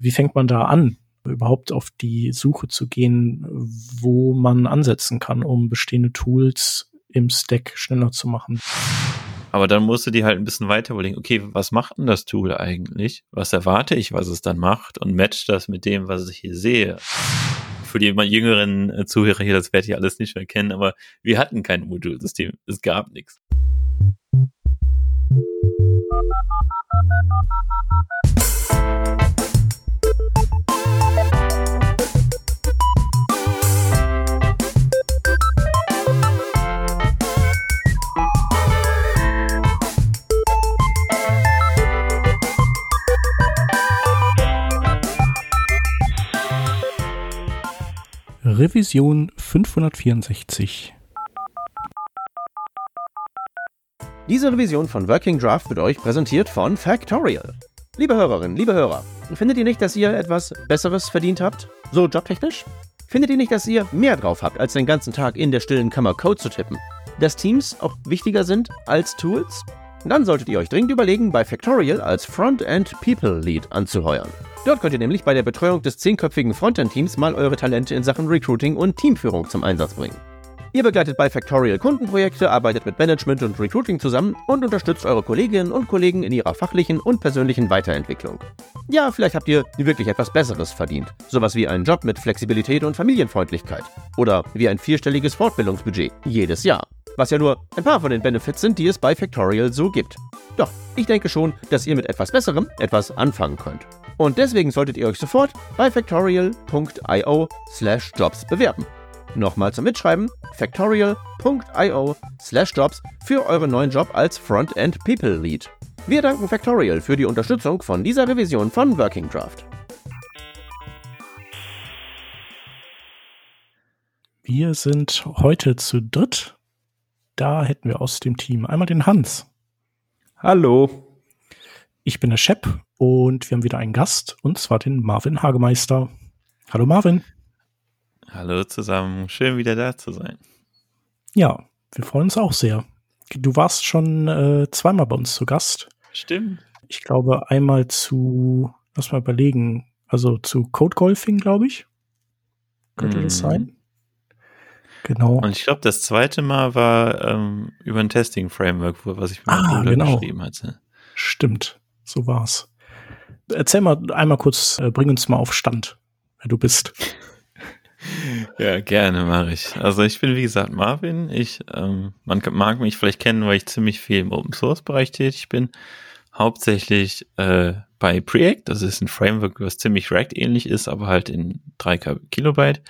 Wie fängt man da an, überhaupt auf die Suche zu gehen, wo man ansetzen kann, um bestehende Tools im Stack schneller zu machen? Aber dann musst du dir halt ein bisschen weiter überlegen, okay, was macht denn das Tool eigentlich? Was erwarte ich, was es dann macht? Und matcht das mit dem, was ich hier sehe? Für die jüngeren äh, Zuhörer hier, das werdet ihr alles nicht mehr kennen, aber wir hatten kein Modulsystem. Es gab nichts. Revision 564. Diese Revision von Working Draft wird euch präsentiert von Factorial. Liebe Hörerinnen, liebe Hörer, findet ihr nicht, dass ihr etwas Besseres verdient habt? So jobtechnisch? Findet ihr nicht, dass ihr mehr drauf habt, als den ganzen Tag in der stillen Kammer Code zu tippen? Dass Teams auch wichtiger sind als Tools? Dann solltet ihr euch dringend überlegen, bei Factorial als Frontend People Lead anzuheuern. Dort könnt ihr nämlich bei der Betreuung des zehnköpfigen Frontend-Teams mal eure Talente in Sachen Recruiting und Teamführung zum Einsatz bringen. Ihr begleitet bei Factorial Kundenprojekte, arbeitet mit Management und Recruiting zusammen und unterstützt eure Kolleginnen und Kollegen in ihrer fachlichen und persönlichen Weiterentwicklung. Ja, vielleicht habt ihr wirklich etwas Besseres verdient. Sowas wie einen Job mit Flexibilität und Familienfreundlichkeit. Oder wie ein vierstelliges Fortbildungsbudget jedes Jahr. Was ja nur ein paar von den Benefits sind, die es bei Factorial so gibt. Doch, ich denke schon, dass ihr mit etwas Besserem etwas anfangen könnt. Und deswegen solltet ihr euch sofort bei factorial.io slash jobs bewerben. Nochmal zum Mitschreiben, factorial.io slash jobs für euren neuen Job als Frontend People Lead. Wir danken Factorial für die Unterstützung von dieser Revision von Working Draft. Wir sind heute zu dritt. Da hätten wir aus dem Team einmal den Hans. Hallo. Ich bin der Shep und wir haben wieder einen Gast und zwar den Marvin Hagemeister. Hallo Marvin. Hallo zusammen, schön wieder da zu sein. Ja, wir freuen uns auch sehr. Du warst schon äh, zweimal bei uns zu Gast. Stimmt. Ich glaube einmal zu, lass mal überlegen, also zu Code Golfing, glaube ich. Könnte mm. das mhm. sein? Genau. Und ich glaube, das zweite Mal war ähm, über ein Testing-Framework, was ich mit ah, genau. geschrieben hatte. Stimmt so war's. Erzähl mal einmal kurz, äh, bring uns mal auf Stand, wer du bist. Ja, gerne mache ich. Also ich bin wie gesagt Marvin. Ich, ähm, man mag mich vielleicht kennen, weil ich ziemlich viel im Open Source Bereich tätig bin. Hauptsächlich äh, bei Preact. Das ist ein Framework, was ziemlich React ähnlich ist, aber halt in 3 Kilobyte.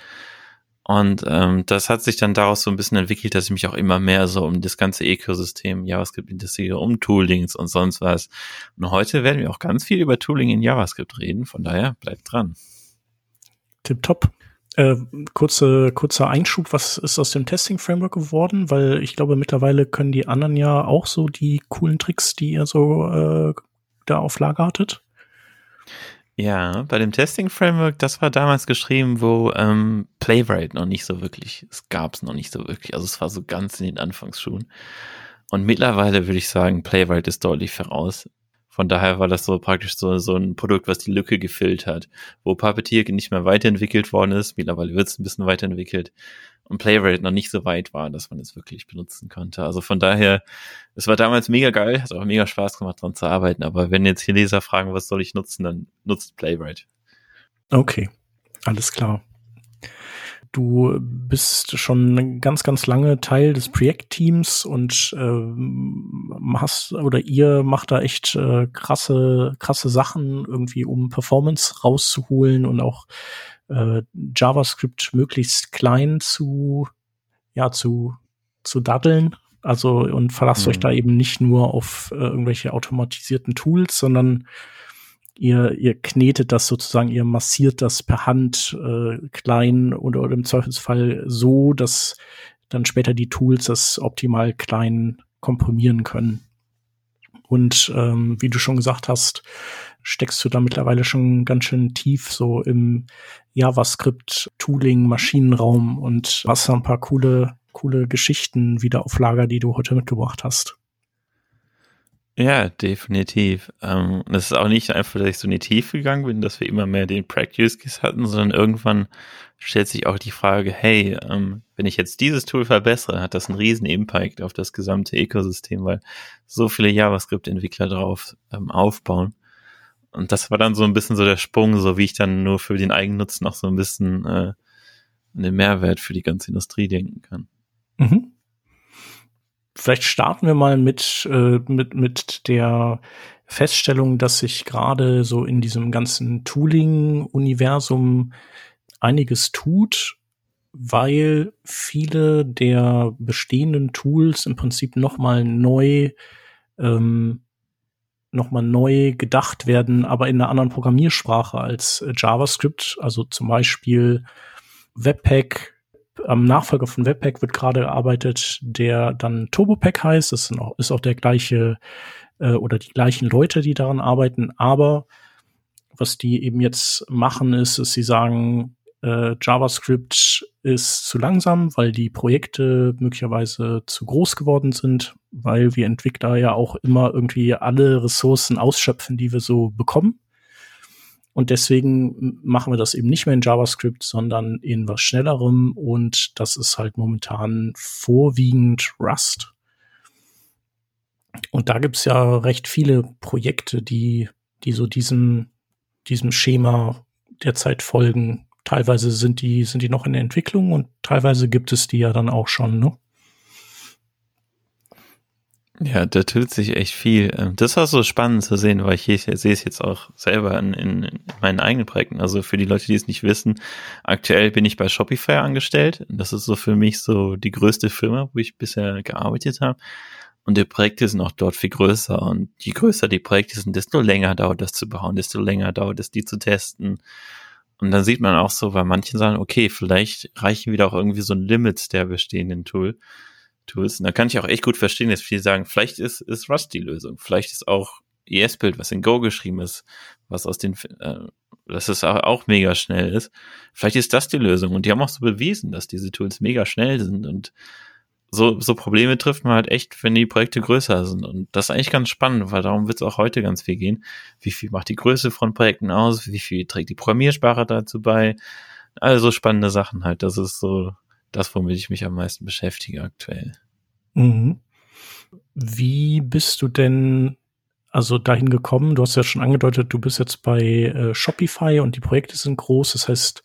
Und ähm, das hat sich dann daraus so ein bisschen entwickelt, dass ich mich auch immer mehr so um das ganze Ökosystem JavaScript interessiere, um Toolings und sonst was. Und heute werden wir auch ganz viel über Tooling in JavaScript reden, von daher bleibt dran. Tipptopp. Äh, kurze, kurzer Einschub, was ist aus dem Testing-Framework geworden? Weil ich glaube, mittlerweile können die anderen ja auch so die coolen Tricks, die ihr so äh, da auf Lager hattet. Ja, bei dem Testing Framework, das war damals geschrieben, wo ähm, Playwright noch nicht so wirklich, es gab es noch nicht so wirklich. Also es war so ganz in den Anfangsschuhen. Und mittlerweile würde ich sagen, Playwright ist deutlich voraus. Von daher war das so praktisch so, so ein Produkt, was die Lücke gefüllt hat, wo Puppeteer nicht mehr weiterentwickelt worden ist. Mittlerweile wird es ein bisschen weiterentwickelt und Playwright noch nicht so weit war, dass man es wirklich benutzen konnte. Also von daher, es war damals mega geil, hat auch mega Spaß gemacht, dran zu arbeiten. Aber wenn jetzt hier Leser fragen, was soll ich nutzen, dann nutzt Playwright. Okay, alles klar. Du bist schon ganz, ganz lange Teil des Projektteams und äh, hast oder ihr macht da echt äh, krasse, krasse Sachen irgendwie, um Performance rauszuholen und auch äh, JavaScript möglichst klein zu, ja, zu, zu daddeln. Also und verlasst mhm. euch da eben nicht nur auf äh, irgendwelche automatisierten Tools, sondern ihr, ihr knetet das sozusagen, ihr massiert das per Hand äh, klein oder, oder im Zweifelsfall so, dass dann später die Tools das optimal klein komprimieren können. Und ähm, wie du schon gesagt hast, steckst du da mittlerweile schon ganz schön tief so im JavaScript-Tooling, Maschinenraum und hast da ein paar coole, coole Geschichten wieder auf Lager, die du heute mitgebracht hast. Ja, definitiv. Ähm, das ist auch nicht einfach, dass ich so in die Tiefe gegangen bin, dass wir immer mehr den Practice Case hatten, sondern irgendwann stellt sich auch die Frage, hey, ähm, wenn ich jetzt dieses Tool verbessere, hat das einen riesen Impact auf das gesamte Ökosystem, weil so viele JavaScript-Entwickler drauf ähm, aufbauen. Und das war dann so ein bisschen so der Sprung, so wie ich dann nur für den Eigennutz noch so ein bisschen äh, einen Mehrwert für die ganze Industrie denken kann. Mhm. Vielleicht starten wir mal mit, äh, mit, mit der Feststellung, dass sich gerade so in diesem ganzen Tooling-Universum einiges tut, weil viele der bestehenden Tools im Prinzip nochmal neu ähm, nochmal neu gedacht werden, aber in einer anderen Programmiersprache als äh, JavaScript. Also zum Beispiel Webpack, am Nachfolger von Webpack wird gerade gearbeitet, der dann TurboPack heißt. Das ist auch, der gleiche äh, oder die gleichen Leute, die daran arbeiten. Aber was die eben jetzt machen, ist, dass sie sagen, äh, JavaScript ist zu langsam, weil die Projekte möglicherweise zu groß geworden sind, weil wir Entwickler ja auch immer irgendwie alle Ressourcen ausschöpfen, die wir so bekommen. Und deswegen machen wir das eben nicht mehr in JavaScript, sondern in was schnellerem. Und das ist halt momentan vorwiegend Rust. Und da gibt's ja recht viele Projekte, die, die so diesem, diesem Schema derzeit folgen. Teilweise sind die, sind die noch in der Entwicklung und teilweise gibt es die ja dann auch schon, ne? Ja, da tut sich echt viel. Ähm, das war so spannend zu sehen, weil ich, ich sehe es jetzt auch selber in, in, in, meinen eigenen Projekten. Also für die Leute, die es nicht wissen, aktuell bin ich bei Shopify angestellt. Das ist so für mich so die größte Firma, wo ich bisher gearbeitet habe. Und die Projekte sind auch dort viel größer. Und je größer die Projekte sind, desto länger dauert das zu bauen, desto länger dauert es, die zu testen. Und dann sieht man auch so, bei manchen sagen, okay, vielleicht reichen wieder auch irgendwie so ein Limit der bestehenden Tool. Tools. Und da kann ich auch echt gut verstehen, dass viele sagen, vielleicht ist, ist Rust die Lösung. Vielleicht ist auch ES-Bild, was in Go geschrieben ist, was aus den, äh, dass es auch, mega schnell ist. Vielleicht ist das die Lösung. Und die haben auch so bewiesen, dass diese Tools mega schnell sind und so, so Probleme trifft man halt echt, wenn die Projekte größer sind. Und das ist eigentlich ganz spannend, weil darum wird es auch heute ganz viel gehen. Wie viel macht die Größe von Projekten aus? Wie viel trägt die Programmiersprache dazu bei? Also spannende Sachen halt. Das ist so das, womit ich mich am meisten beschäftige aktuell. Mhm. Wie bist du denn also dahin gekommen? Du hast ja schon angedeutet, du bist jetzt bei äh, Shopify und die Projekte sind groß. Das heißt,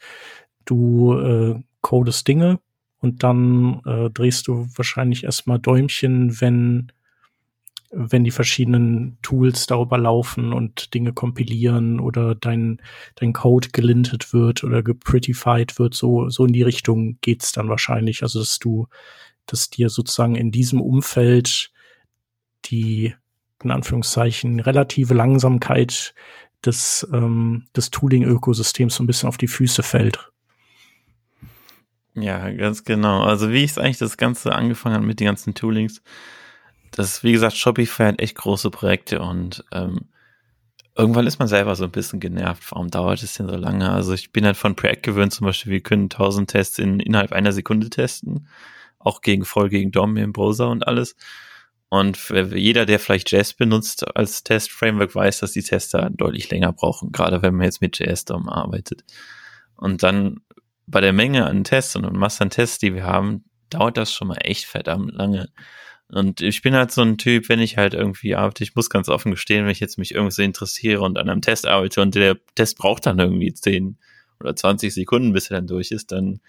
du äh, codest Dinge und dann äh, drehst du wahrscheinlich erstmal Däumchen, wenn wenn die verschiedenen Tools darüber laufen und Dinge kompilieren oder dein, dein Code gelintet wird oder geprettified wird, so, so in die Richtung geht's dann wahrscheinlich. Also, dass du, dass dir sozusagen in diesem Umfeld die, in Anführungszeichen, relative Langsamkeit des, ähm, des Tooling-Ökosystems so ein bisschen auf die Füße fällt. Ja, ganz genau. Also wie ich eigentlich das Ganze angefangen habe mit den ganzen Toolings, das ist, wie gesagt, Shopify hat echt große Projekte und ähm, irgendwann ist man selber so ein bisschen genervt. Warum dauert es denn so lange? Also ich bin halt von Projekt gewöhnt, zum Beispiel, wir können 1000 Tests in, innerhalb einer Sekunde testen. Auch gegen voll gegen DOM im Browser und alles. Und jeder, der vielleicht JS benutzt als Test-Framework, weiß, dass die Tester deutlich länger brauchen, gerade wenn man jetzt mit JS-DOM arbeitet. Und dann bei der Menge an Tests und Masse an Tests, die wir haben, dauert das schon mal echt verdammt lange. Und ich bin halt so ein Typ, wenn ich halt irgendwie arbeite, ich muss ganz offen gestehen, wenn ich jetzt mich irgendwie so interessiere und an einem Test arbeite und der Test braucht dann irgendwie 10 oder 20 Sekunden, bis er dann durch ist, dann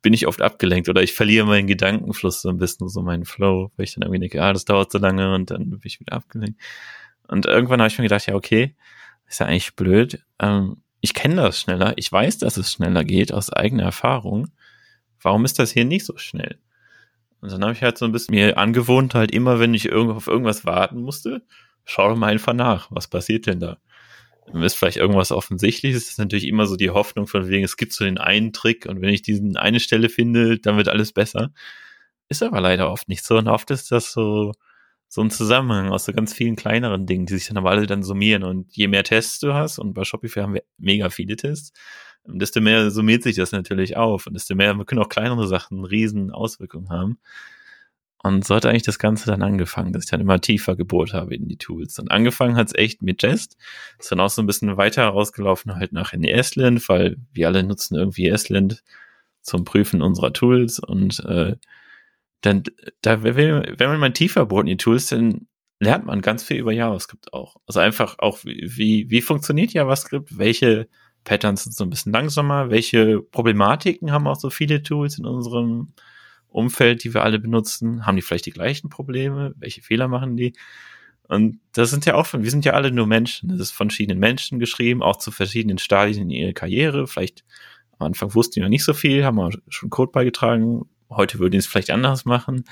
bin ich oft abgelenkt oder ich verliere meinen Gedankenfluss so ein bisschen, so meinen Flow, weil ich dann irgendwie denke, ah, das dauert so lange und dann bin ich wieder abgelenkt. Und irgendwann habe ich mir gedacht, ja, okay, ist ja eigentlich blöd. Ähm, ich kenne das schneller, ich weiß, dass es schneller geht aus eigener Erfahrung. Warum ist das hier nicht so schnell? Und dann habe ich halt so ein bisschen mir angewohnt, halt immer, wenn ich auf irgendwas warten musste, schau mal einfach nach, was passiert denn da? Ist vielleicht irgendwas offensichtliches, ist natürlich immer so die Hoffnung von wegen, es gibt so den einen Trick und wenn ich diesen eine Stelle finde, dann wird alles besser. Ist aber leider oft nicht so und oft ist das so, so ein Zusammenhang aus so ganz vielen kleineren Dingen, die sich dann aber alle dann summieren und je mehr Tests du hast und bei Shopify haben wir mega viele Tests, desto mehr summiert sich das natürlich auf und desto mehr können auch kleinere Sachen riesen Auswirkungen haben. Und so hat eigentlich das Ganze dann angefangen, dass ich dann immer tiefer gebohrt habe in die Tools. Und angefangen hat es echt mit Jest. Ist dann auch so ein bisschen weiter rausgelaufen, halt nach in ESLint, weil wir alle nutzen irgendwie ESLint zum Prüfen unserer Tools. Und äh, dann, da, wenn man mal tiefer bohrt in die Tools, dann lernt man ganz viel über JavaScript auch. Also einfach auch, wie, wie funktioniert JavaScript, welche Patterns sind so ein bisschen langsamer, welche Problematiken haben auch so viele Tools in unserem Umfeld, die wir alle benutzen? Haben die vielleicht die gleichen Probleme? Welche Fehler machen die? Und das sind ja auch wir sind ja alle nur Menschen. Das ist von verschiedenen Menschen geschrieben, auch zu verschiedenen Stadien in ihrer Karriere. Vielleicht am Anfang wussten die noch nicht so viel, haben wir schon Code beigetragen. Heute würden die es vielleicht anders machen.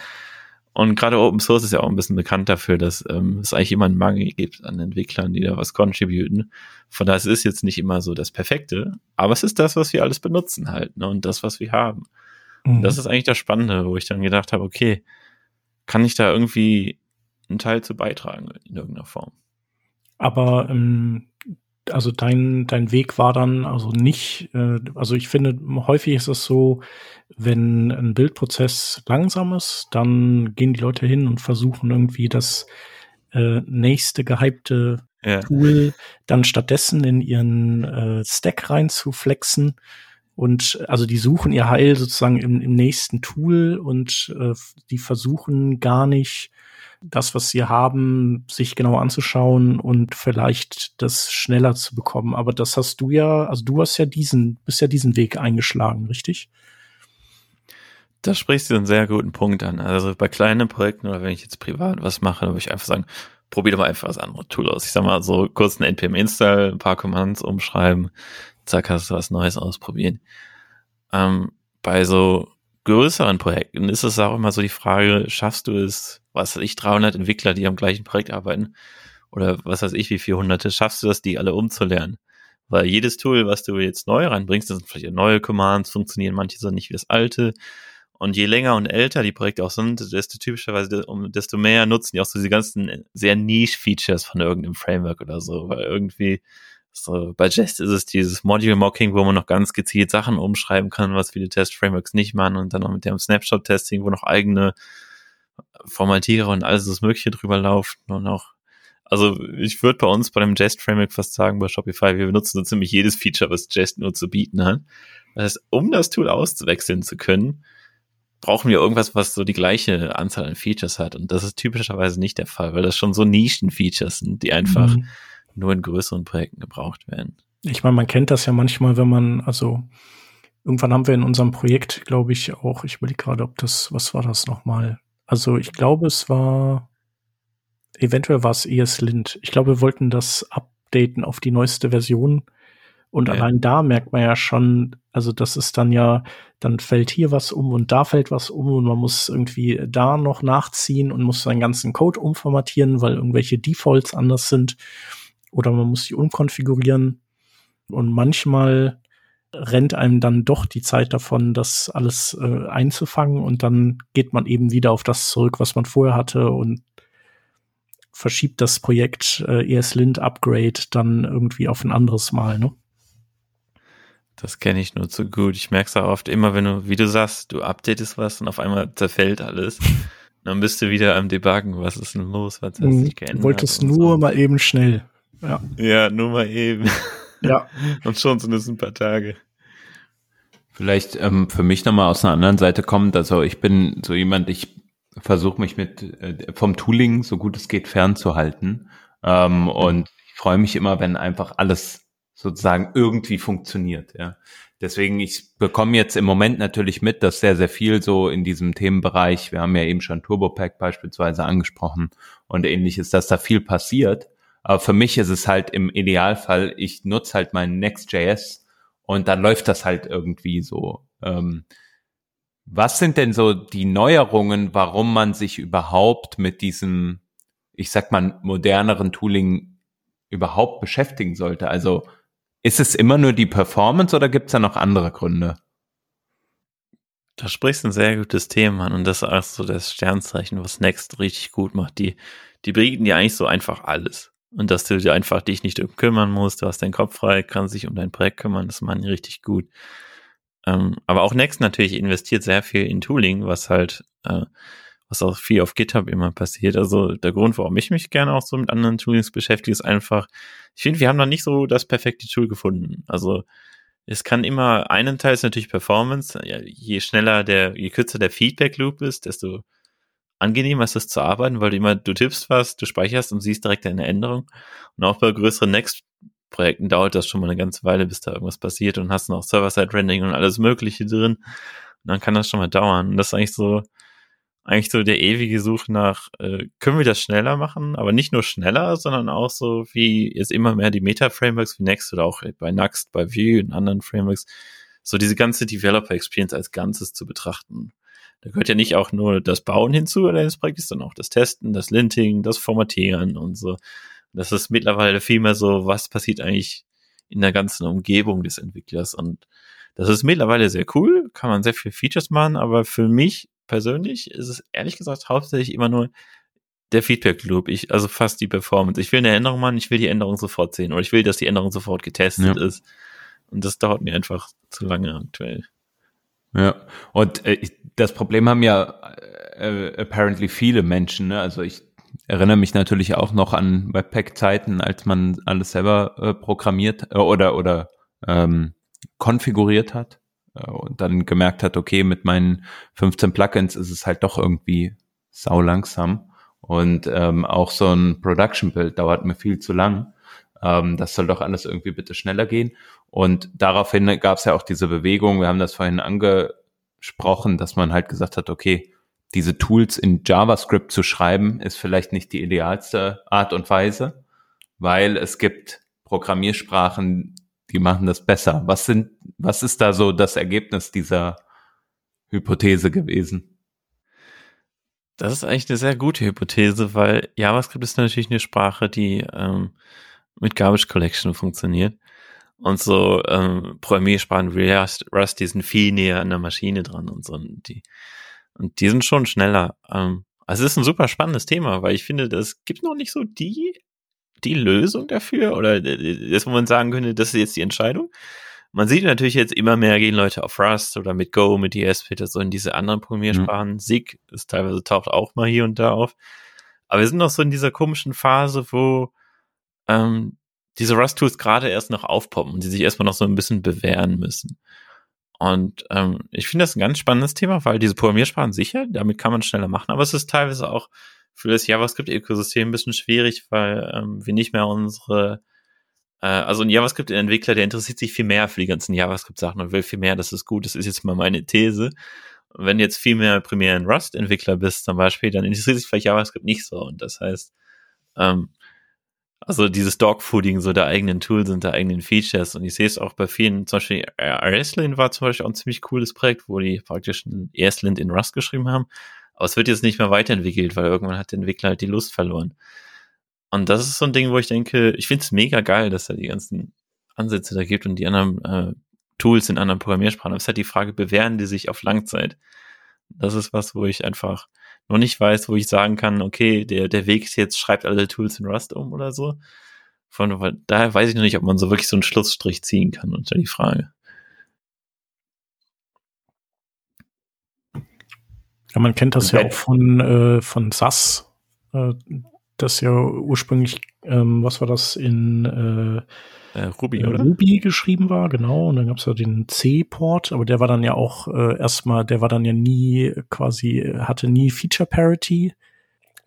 Und gerade Open Source ist ja auch ein bisschen bekannt dafür, dass ähm, es eigentlich immer einen Mangel gibt an Entwicklern, die da was contributen. Von daher ist es jetzt nicht immer so das Perfekte, aber es ist das, was wir alles benutzen halt, ne? Und das, was wir haben. Mhm. Das ist eigentlich das Spannende, wo ich dann gedacht habe, okay, kann ich da irgendwie einen Teil zu beitragen in irgendeiner Form. Aber ähm, also dein, dein Weg war dann also nicht, äh, also ich finde, häufig ist es so, wenn ein Bildprozess langsam ist, dann gehen die Leute hin und versuchen irgendwie das äh, nächste gehypte ja. Tool dann stattdessen in ihren äh, Stack reinzuflexen und also die suchen ihr Heil sozusagen im, im nächsten Tool und äh, die versuchen gar nicht das, was sie haben, sich genau anzuschauen und vielleicht das schneller zu bekommen. Aber das hast du ja, also du hast ja diesen, bist ja diesen Weg eingeschlagen, richtig? Da sprichst du einen sehr guten Punkt an. Also bei kleinen Projekten oder wenn ich jetzt privat was mache, würde ich einfach sagen, probier doch mal einfach das andere Tool aus. Ich sag mal so kurz ein npm install, ein paar Commands umschreiben, zack, hast du was Neues ausprobieren. Ähm, bei so größeren Projekten ist es auch immer so die Frage, schaffst du es, was weiß ich, 300 Entwickler, die am gleichen Projekt arbeiten, oder was weiß ich, wie 400, schaffst du das, die alle umzulernen? Weil jedes Tool, was du jetzt neu reinbringst, das sind vielleicht neue Commands, funktionieren manche so nicht wie das alte. Und je länger und älter die Projekte auch sind, desto typischerweise, desto mehr nutzen die auch so diese ganzen sehr Niche-Features von irgendeinem Framework oder so, weil irgendwie so, bei Jest ist es dieses Module Mocking, wo man noch ganz gezielt Sachen umschreiben kann, was viele Test-Frameworks nicht machen und dann noch mit dem Snapshot-Testing, wo noch eigene Formatierer und alles das Mögliche drüber laufen und auch also ich würde bei uns bei dem Jest Framework fast sagen, bei Shopify, wir benutzen so ziemlich jedes Feature, was Jest nur zu bieten hat. Das heißt, um das Tool auszuwechseln zu können, brauchen wir irgendwas, was so die gleiche Anzahl an Features hat. Und das ist typischerweise nicht der Fall, weil das schon so Nischen-Features sind, die einfach mhm nur in größeren Projekten gebraucht werden. Ich meine, man kennt das ja manchmal, wenn man, also irgendwann haben wir in unserem Projekt, glaube ich, auch, ich überlege gerade, ob das, was war das nochmal? Also ich glaube, es war, eventuell war es ESLint. Ich glaube, wir wollten das updaten auf die neueste Version. Und ja. allein da merkt man ja schon, also das ist dann ja, dann fällt hier was um und da fällt was um und man muss irgendwie da noch nachziehen und muss seinen ganzen Code umformatieren, weil irgendwelche Defaults anders sind oder man muss sie umkonfigurieren. Und manchmal rennt einem dann doch die Zeit davon, das alles äh, einzufangen und dann geht man eben wieder auf das zurück, was man vorher hatte und verschiebt das Projekt äh, ESLint Upgrade dann irgendwie auf ein anderes Mal, ne? Das kenne ich nur zu gut. Ich merke es auch oft immer, wenn du, wie du sagst, du updatest was und auf einmal zerfällt alles. dann bist du wieder am Debuggen. Was ist denn los? Was hat sich hm, geändert? Du wolltest nur so. mal eben schnell. Ja. Ja, nur mal eben. Ja. Und schon sind es ein paar Tage. Vielleicht ähm, für mich nochmal aus einer anderen Seite kommt. Also ich bin so jemand, ich versuche mich mit äh, vom Tooling so gut es geht fernzuhalten. Ähm, und ich freue mich immer, wenn einfach alles sozusagen irgendwie funktioniert. Ja. Deswegen, ich bekomme jetzt im Moment natürlich mit, dass sehr, sehr viel so in diesem Themenbereich, wir haben ja eben schon TurboPack beispielsweise angesprochen und ähnliches, dass da viel passiert. Aber für mich ist es halt im Idealfall, ich nutze halt meinen Next.js und dann läuft das halt irgendwie so. Ähm, was sind denn so die Neuerungen, warum man sich überhaupt mit diesem, ich sag mal, moderneren Tooling überhaupt beschäftigen sollte? Also ist es immer nur die Performance oder gibt es da noch andere Gründe? Da sprichst du ein sehr gutes Thema an und das ist auch so das Sternzeichen, was Next richtig gut macht. Die, die bieten dir eigentlich so einfach alles und dass du dir einfach dich nicht um kümmern musst, du hast deinen Kopf frei, kannst dich um dein Projekt kümmern, das machen die richtig gut. Ähm, aber auch Next natürlich investiert sehr viel in Tooling, was halt, äh, was auch viel auf GitHub immer passiert. Also der Grund, warum ich mich gerne auch so mit anderen Toolings beschäftige, ist einfach, ich finde, wir haben noch nicht so das perfekte Tool gefunden. Also es kann immer, einen Teil ist natürlich Performance. Je schneller der, je kürzer der Feedback Loop ist, desto angenehmer ist es zu arbeiten, weil du immer, du tippst was, du speicherst und siehst direkt eine Änderung. Und auch bei größeren Next-Projekten dauert das schon mal eine ganze Weile, bis da irgendwas passiert und hast noch Server-Side-Rendering und alles Mögliche drin. Und dann kann das schon mal dauern. Und das ist eigentlich so, eigentlich so der ewige Such nach, äh, können wir das schneller machen? Aber nicht nur schneller, sondern auch so wie jetzt immer mehr die Meta-Frameworks wie Next oder auch bei Next, bei Vue und anderen Frameworks, so diese ganze Developer-Experience als Ganzes zu betrachten. Da gehört ja nicht auch nur das Bauen hinzu eines Projektes, sondern auch das Testen, das Linting, das Formatieren und so. Das ist mittlerweile viel mehr so, was passiert eigentlich in der ganzen Umgebung des Entwicklers und das ist mittlerweile sehr cool, kann man sehr viel Features machen, aber für mich persönlich ist es ehrlich gesagt hauptsächlich immer nur der Feedback Loop. Ich, also fast die Performance. Ich will eine Änderung machen, ich will die Änderung sofort sehen oder ich will, dass die Änderung sofort getestet ja. ist. Und das dauert mir einfach zu lange aktuell. Ja, und äh, das Problem haben ja äh, apparently viele Menschen. Ne? Also ich erinnere mich natürlich auch noch an Webpack-Zeiten, als man alles selber äh, programmiert äh, oder oder ähm, konfiguriert hat. Äh, und dann gemerkt hat, okay, mit meinen 15 Plugins ist es halt doch irgendwie sau langsam. Und ähm, auch so ein Production-Build dauert mir viel zu lang. Ähm, das soll doch alles irgendwie bitte schneller gehen. Und daraufhin gab es ja auch diese Bewegung, wir haben das vorhin angesprochen, dass man halt gesagt hat, okay, diese Tools in JavaScript zu schreiben, ist vielleicht nicht die idealste Art und Weise, weil es gibt Programmiersprachen, die machen das besser. Was sind, was ist da so das Ergebnis dieser Hypothese gewesen? Das ist eigentlich eine sehr gute Hypothese, weil JavaScript ist natürlich eine Sprache, die ähm, mit Garbage Collection funktioniert. Und so ähm, Programmiersprachen wie Rust, Rust, die sind viel näher an der Maschine dran und so. Und die, und die sind schon schneller. Ähm, also es ist ein super spannendes Thema, weil ich finde, es gibt noch nicht so die die Lösung dafür oder das, wo man sagen könnte, das ist jetzt die Entscheidung. Man sieht natürlich jetzt immer mehr gehen Leute auf Rust oder mit Go, mit ESP, so in diese anderen Programmiersprachen. Mhm. SIG ist teilweise taucht auch mal hier und da auf. Aber wir sind noch so in dieser komischen Phase, wo ähm, diese Rust-Tools gerade erst noch aufpoppen und die sich erstmal noch so ein bisschen bewähren müssen. Und ähm, ich finde das ein ganz spannendes Thema, weil diese Programmiersprachen sicher, damit kann man schneller machen, aber es ist teilweise auch für das JavaScript-Ökosystem ein bisschen schwierig, weil ähm, wir nicht mehr unsere, äh, also ein JavaScript-Entwickler, der interessiert sich viel mehr für die ganzen JavaScript-Sachen und will viel mehr, dass es gut ist, ist jetzt mal meine These. Und wenn jetzt viel mehr primär ein Rust-Entwickler bist zum Beispiel, dann interessiert sich vielleicht JavaScript nicht so. Und das heißt, ähm, also dieses Dogfooding so der eigenen Tools und der eigenen Features. Und ich sehe es auch bei vielen, zum Beispiel RSLint war zum Beispiel auch ein ziemlich cooles Projekt, wo die praktisch ein ESLint in Rust geschrieben haben. Aber es wird jetzt nicht mehr weiterentwickelt, weil irgendwann hat der Entwickler halt die Lust verloren. Und das ist so ein Ding, wo ich denke, ich finde es mega geil, dass er die ganzen Ansätze da gibt und die anderen äh, Tools in anderen Programmiersprachen. Aber es ist halt die Frage, bewähren die sich auf Langzeit? Das ist was, wo ich einfach noch nicht weiß, wo ich sagen kann, okay, der, der Weg ist jetzt, schreibt alle Tools in Rust um oder so. Von daher weiß ich noch nicht, ob man so wirklich so einen Schlussstrich ziehen kann unter die Frage. Ja, man kennt das ja auch von, äh, von SAS, äh, das ja ursprünglich, ähm, was war das, in äh, äh, Ruby, äh, oder? Ruby geschrieben war, genau. Und dann gab's ja den C-Port, aber der war dann ja auch äh, erstmal, der war dann ja nie quasi, hatte nie Feature Parity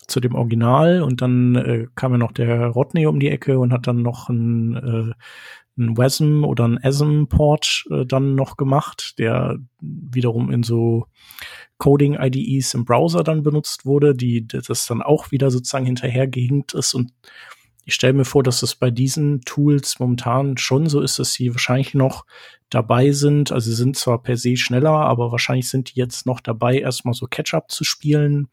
zu dem Original und dann äh, kam ja noch der Rodney um die Ecke und hat dann noch ein, äh, ein WASM oder ein ASM-Port äh, dann noch gemacht, der wiederum in so Coding-IDEs im Browser dann benutzt wurde, die das dann auch wieder sozusagen hinterhergehinkt ist. Und ich stelle mir vor, dass es bei diesen Tools momentan schon so ist, dass sie wahrscheinlich noch dabei sind. Also sie sind zwar per se schneller, aber wahrscheinlich sind die jetzt noch dabei, erstmal so Catch-up zu spielen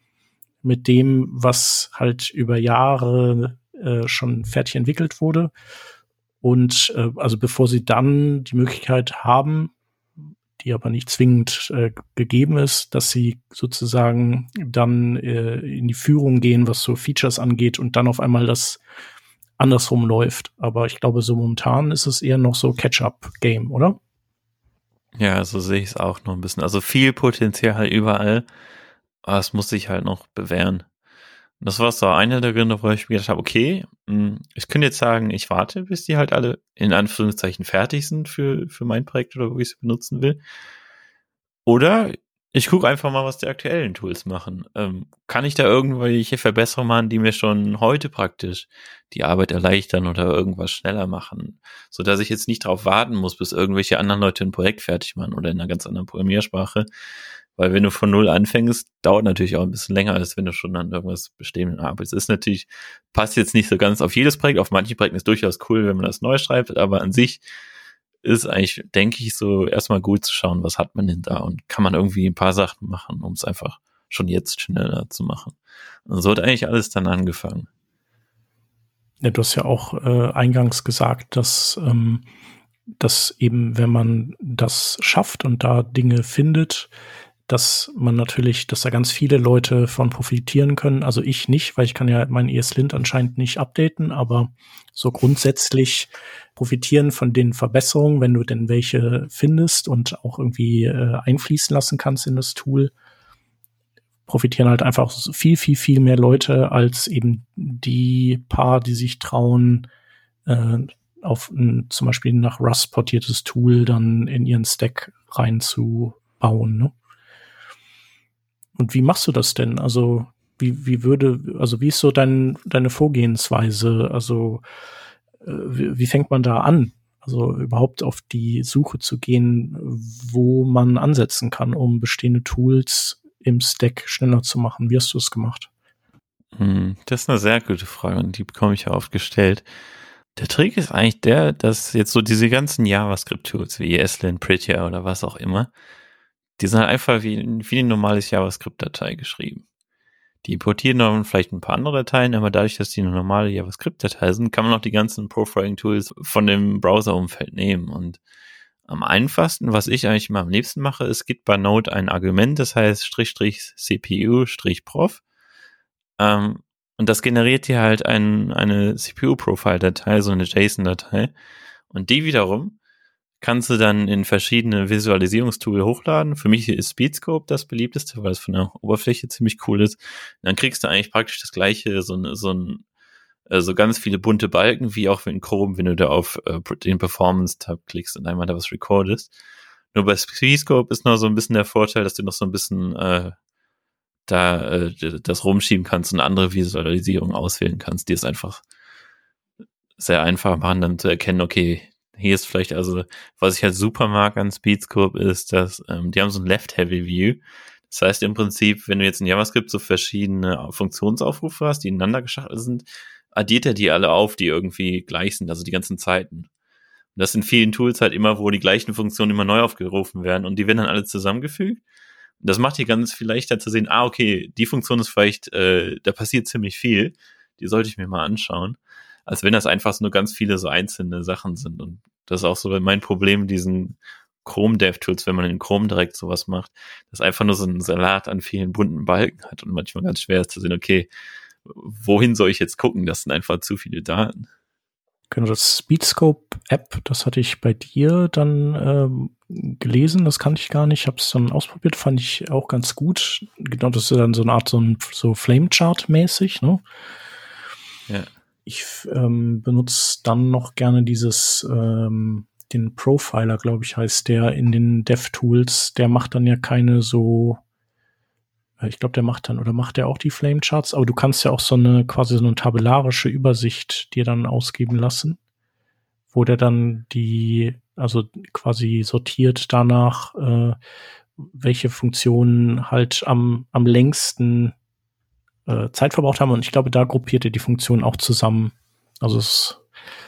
mit dem, was halt über Jahre äh, schon fertig entwickelt wurde. Und äh, also bevor sie dann die Möglichkeit haben, die aber nicht zwingend äh, gegeben ist, dass sie sozusagen dann äh, in die Führung gehen, was so Features angeht und dann auf einmal das andersrum läuft. Aber ich glaube, so momentan ist es eher noch so Catch-up-Game, oder? Ja, so sehe ich es auch noch ein bisschen. Also viel Potenzial überall. aber es muss sich halt noch bewähren. Das war so einer der Gründe, wo ich mir gedacht habe, okay, hm, ich könnte jetzt sagen, ich warte, bis die halt alle in Anführungszeichen fertig sind für, für mein Projekt oder wo ich sie benutzen will. Oder ich gucke einfach mal, was die aktuellen Tools machen. Ähm, kann ich da irgendwelche Verbesserungen machen, die mir schon heute praktisch die Arbeit erleichtern oder irgendwas schneller machen, so dass ich jetzt nicht darauf warten muss, bis irgendwelche anderen Leute ein Projekt fertig machen oder in einer ganz anderen Programmiersprache. Weil wenn du von null anfängst, dauert natürlich auch ein bisschen länger, als wenn du schon an irgendwas Bestehenden arbeitest. Ist natürlich, passt jetzt nicht so ganz auf jedes Projekt. Auf manchen Projekten ist durchaus cool, wenn man das neu schreibt, aber an sich ist eigentlich, denke ich, so erstmal gut zu schauen, was hat man denn da und kann man irgendwie ein paar Sachen machen, um es einfach schon jetzt schneller zu machen. Und so hat eigentlich alles dann angefangen. Ja, du hast ja auch äh, eingangs gesagt, dass, ähm, dass eben, wenn man das schafft und da Dinge findet, dass man natürlich, dass da ganz viele Leute von profitieren können. Also ich nicht, weil ich kann ja mein ESLint anscheinend nicht updaten, aber so grundsätzlich profitieren von den Verbesserungen, wenn du denn welche findest und auch irgendwie äh, einfließen lassen kannst in das Tool, profitieren halt einfach viel, viel, viel mehr Leute als eben die paar, die sich trauen, äh, auf ein zum Beispiel nach Rust portiertes Tool dann in ihren Stack reinzubauen. Ne? Und wie machst du das denn? Also wie, wie würde, also wie ist so dein, deine Vorgehensweise? Also äh, wie, wie fängt man da an? Also überhaupt auf die Suche zu gehen, wo man ansetzen kann, um bestehende Tools im Stack schneller zu machen. Wie hast du es gemacht? Hm, das ist eine sehr gute Frage und die bekomme ich ja oft gestellt. Der Trick ist eigentlich der, dass jetzt so diese ganzen JavaScript-Tools wie ESLint, Prettier oder was auch immer, die sind halt einfach wie, wie eine normales JavaScript-Datei geschrieben. Die importieren dann vielleicht ein paar andere Dateien, aber dadurch, dass die eine normale JavaScript-Datei sind, kann man auch die ganzen Profiling-Tools von dem Browser-Umfeld nehmen. Und am einfachsten, was ich eigentlich immer am liebsten mache, es gibt bei Node ein Argument, das heißt Strich Strich CPU Strich Prof. Ähm, und das generiert dir halt ein, eine CPU-Profile-Datei, so eine JSON-Datei. Und die wiederum kannst du dann in verschiedene Visualisierungstool hochladen. Für mich ist Speedscope das beliebteste, weil es von der Oberfläche ziemlich cool ist. Dann kriegst du eigentlich praktisch das gleiche, so, ein, so ein so ganz viele bunte Balken, wie auch in Chrome, wenn du da auf äh, den Performance-Tab klickst und einmal da was recordest. Nur bei Speedscope ist noch so ein bisschen der Vorteil, dass du noch so ein bisschen äh, da äh, das rumschieben kannst und andere Visualisierungen auswählen kannst, die es einfach sehr einfach machen, dann zu erkennen, okay, hier ist vielleicht also, was ich halt super mag an Speedscope ist, dass ähm, die haben so ein Left-Heavy View. Das heißt im Prinzip, wenn du jetzt in JavaScript so verschiedene Funktionsaufrufe hast, die ineinander geschachtelt sind, addiert er die alle auf, die irgendwie gleich sind, also die ganzen Zeiten. Und das in vielen Tools halt immer, wo die gleichen Funktionen immer neu aufgerufen werden und die werden dann alle zusammengefügt. Und das macht hier ganz viel leichter zu sehen, ah, okay, die Funktion ist vielleicht, äh, da passiert ziemlich viel, die sollte ich mir mal anschauen als wenn das einfach nur ganz viele so einzelne Sachen sind. Und das ist auch so mein Problem mit diesen Chrome DevTools, wenn man in Chrome direkt sowas macht, das einfach nur so ein Salat an vielen bunten Balken hat und manchmal ganz schwer ist zu sehen, okay, wohin soll ich jetzt gucken? Das sind einfach zu viele Daten. Genau, das Speedscope-App, das hatte ich bei dir dann ähm, gelesen, das kannte ich gar nicht, habe es dann ausprobiert, fand ich auch ganz gut. Genau, das ist dann so eine Art so, ein, so Flamechart-mäßig, ne? Ja ich ähm, benutze dann noch gerne dieses, ähm, den Profiler, glaube ich, heißt der in den DevTools. Der macht dann ja keine so, äh, ich glaube, der macht dann, oder macht der auch die Flamecharts, aber du kannst ja auch so eine quasi so eine tabellarische Übersicht dir dann ausgeben lassen, wo der dann die, also quasi sortiert danach, äh, welche Funktionen halt am, am längsten äh, Zeit verbraucht haben. Und ich glaube, da gruppierte die Funktion auch zusammen. Also das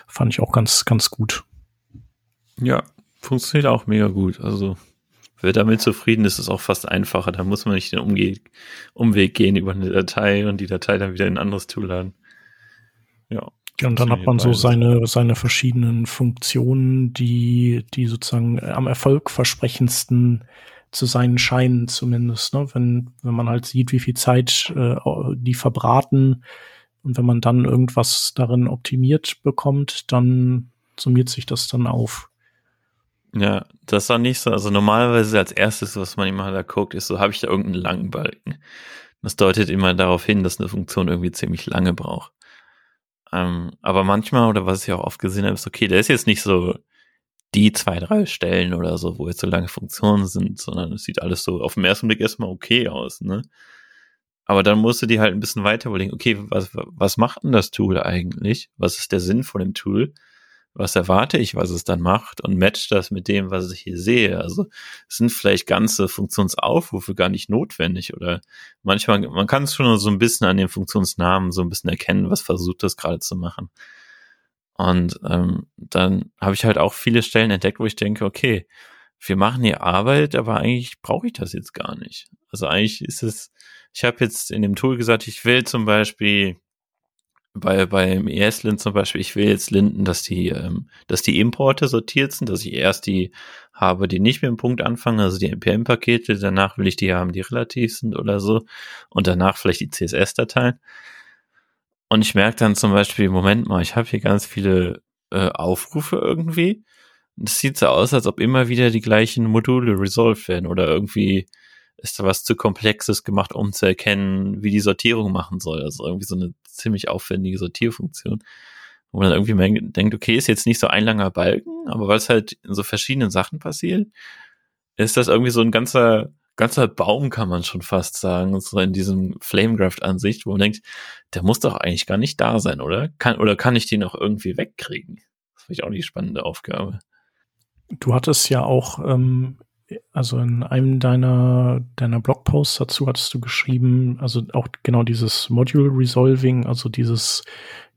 fand ich auch ganz, ganz gut. Ja, funktioniert auch mega gut. Also wer damit zufrieden ist, ist auch fast einfacher. Da muss man nicht den Umge Umweg gehen über eine Datei und die Datei dann wieder in ein anderes Tool laden. Ja. Ja, und dann hat man so seine, seine verschiedenen Funktionen, die, die sozusagen am erfolgversprechendsten zu sein scheinen zumindest, ne? wenn, wenn man halt sieht, wie viel Zeit äh, die verbraten und wenn man dann irgendwas darin optimiert bekommt, dann summiert sich das dann auf. Ja, das war nicht so. Also normalerweise als erstes, was man immer da guckt, ist so, habe ich da irgendeinen langen Balken? Das deutet immer darauf hin, dass eine Funktion irgendwie ziemlich lange braucht. Ähm, aber manchmal, oder was ich auch oft gesehen habe, ist okay, der ist jetzt nicht so die zwei, drei Stellen oder so, wo jetzt so lange Funktionen sind, sondern es sieht alles so auf den ersten Blick erstmal okay aus, ne? Aber dann musst du dir halt ein bisschen weiter überlegen, okay, was, was macht denn das Tool eigentlich? Was ist der Sinn von dem Tool? Was erwarte ich, was es dann macht? Und matcht das mit dem, was ich hier sehe? Also sind vielleicht ganze Funktionsaufrufe gar nicht notwendig oder manchmal, man kann es schon so ein bisschen an den Funktionsnamen so ein bisschen erkennen, was versucht das gerade zu machen. Und ähm, dann habe ich halt auch viele Stellen entdeckt, wo ich denke, okay, wir machen hier Arbeit, aber eigentlich brauche ich das jetzt gar nicht. Also eigentlich ist es, ich habe jetzt in dem Tool gesagt, ich will zum Beispiel bei beim ES-Lint zum Beispiel, ich will jetzt linten, dass die, ähm, dass die Importe sortiert sind, dass ich erst die habe, die nicht mit dem Punkt anfangen, also die NPM-Pakete, danach will ich die haben, die relativ sind oder so, und danach vielleicht die CSS-Dateien. Und ich merke dann zum Beispiel, Moment mal, ich habe hier ganz viele äh, Aufrufe irgendwie. Es sieht so aus, als ob immer wieder die gleichen Module resolved werden oder irgendwie ist da was zu Komplexes gemacht, um zu erkennen, wie die Sortierung machen soll. Also irgendwie so eine ziemlich aufwendige Sortierfunktion. Wo man dann irgendwie denkt, okay, ist jetzt nicht so ein langer Balken, aber weil es halt in so verschiedenen Sachen passiert, ist das irgendwie so ein ganzer ganzer Baum, kann man schon fast sagen, so in diesem Flamegraft-Ansicht, wo man denkt, der muss doch eigentlich gar nicht da sein, oder? Kann, oder kann ich den auch irgendwie wegkriegen? Das finde ich auch die spannende Aufgabe. Du hattest ja auch, ähm, also in einem deiner, deiner Blogposts dazu hattest du geschrieben, also auch genau dieses Module Resolving, also dieses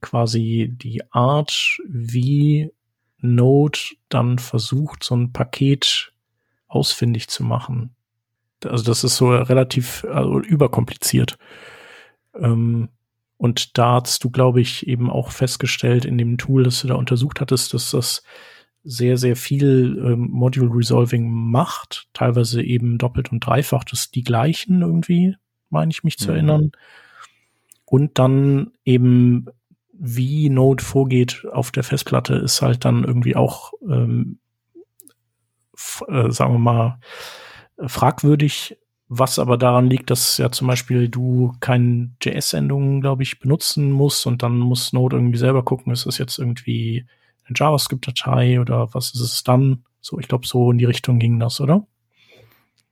quasi die Art, wie Node dann versucht, so ein Paket ausfindig zu machen. Also das ist so relativ also überkompliziert. Ähm, und da hast du, glaube ich, eben auch festgestellt in dem Tool, das du da untersucht hattest, dass das sehr, sehr viel ähm, Module Resolving macht, teilweise eben doppelt und dreifach, das die gleichen irgendwie, meine ich mich zu mhm. erinnern. Und dann eben, wie Node vorgeht auf der Festplatte, ist halt dann irgendwie auch, ähm, äh, sagen wir mal, fragwürdig, was aber daran liegt, dass ja zum Beispiel du keine JS-Endungen, glaube ich, benutzen musst und dann muss Node irgendwie selber gucken, ist das jetzt irgendwie eine JavaScript-Datei oder was ist es dann? So, ich glaube, so in die Richtung ging das, oder?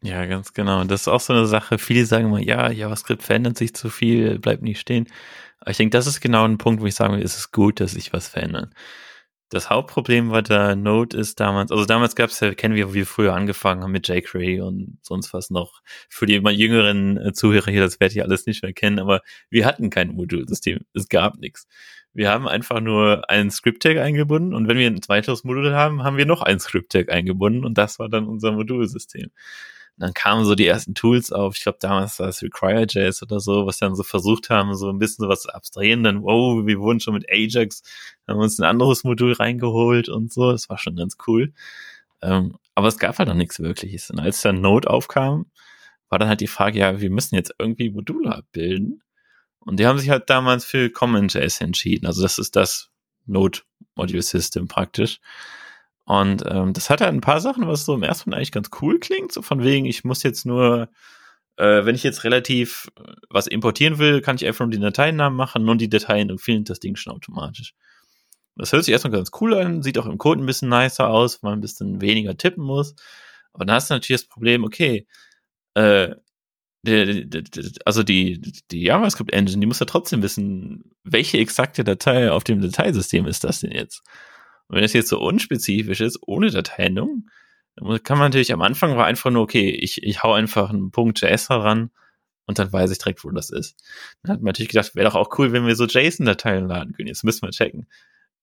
Ja, ganz genau. Das ist auch so eine Sache. Viele sagen immer, ja, JavaScript verändert sich zu viel, bleibt nicht stehen. Aber ich denke, das ist genau ein Punkt, wo ich sagen will, ist es gut, dass sich was verändert. Das Hauptproblem war der Node ist damals, also damals gab es ja, kennen wir, wie wir früher angefangen haben mit jQuery und sonst was noch. Für die immer jüngeren äh, Zuhörer hier, das werdet ihr alles nicht mehr kennen, aber wir hatten kein Modulsystem. Es gab nichts. Wir haben einfach nur einen Script-Tag eingebunden und wenn wir ein weiteres Modul haben, haben wir noch ein Script-Tag eingebunden und das war dann unser Modulsystem. Und dann kamen so die ersten Tools auf. Ich glaube, damals war es Require.js oder so, was dann so versucht haben, so ein bisschen sowas zu abstrahieren. Dann, wow, wir wurden schon mit Ajax, haben uns ein anderes Modul reingeholt und so. Das war schon ganz cool. Ähm, aber es gab halt noch nichts Wirkliches. Und als dann Node aufkam, war dann halt die Frage, ja, wir müssen jetzt irgendwie Module abbilden. Und die haben sich halt damals für CommonJS entschieden. Also das ist das Node Module System praktisch. Und ähm, das hat halt ein paar Sachen, was so im ersten Mal eigentlich ganz cool klingt. So von wegen, ich muss jetzt nur, äh, wenn ich jetzt relativ äh, was importieren will, kann ich einfach nur die Dateinamen machen und die Dateien empfehlen das Ding schon automatisch. Das hört sich erstmal ganz cool an, sieht auch im Code ein bisschen nicer aus, weil man ein bisschen weniger tippen muss. Aber dann hast du natürlich das Problem, okay, äh, also die, die JavaScript-Engine, die muss ja trotzdem wissen, welche exakte Datei auf dem Dateisystem ist das denn jetzt? Und wenn es jetzt so unspezifisch ist, ohne Dateiendung, dann kann man natürlich am Anfang war einfach nur, okay, ich, ich hau einfach einen Punkt JS heran und dann weiß ich direkt, wo das ist. Dann hat man natürlich gedacht, wäre doch auch cool, wenn wir so JSON-Dateien laden können. Jetzt müssen wir checken.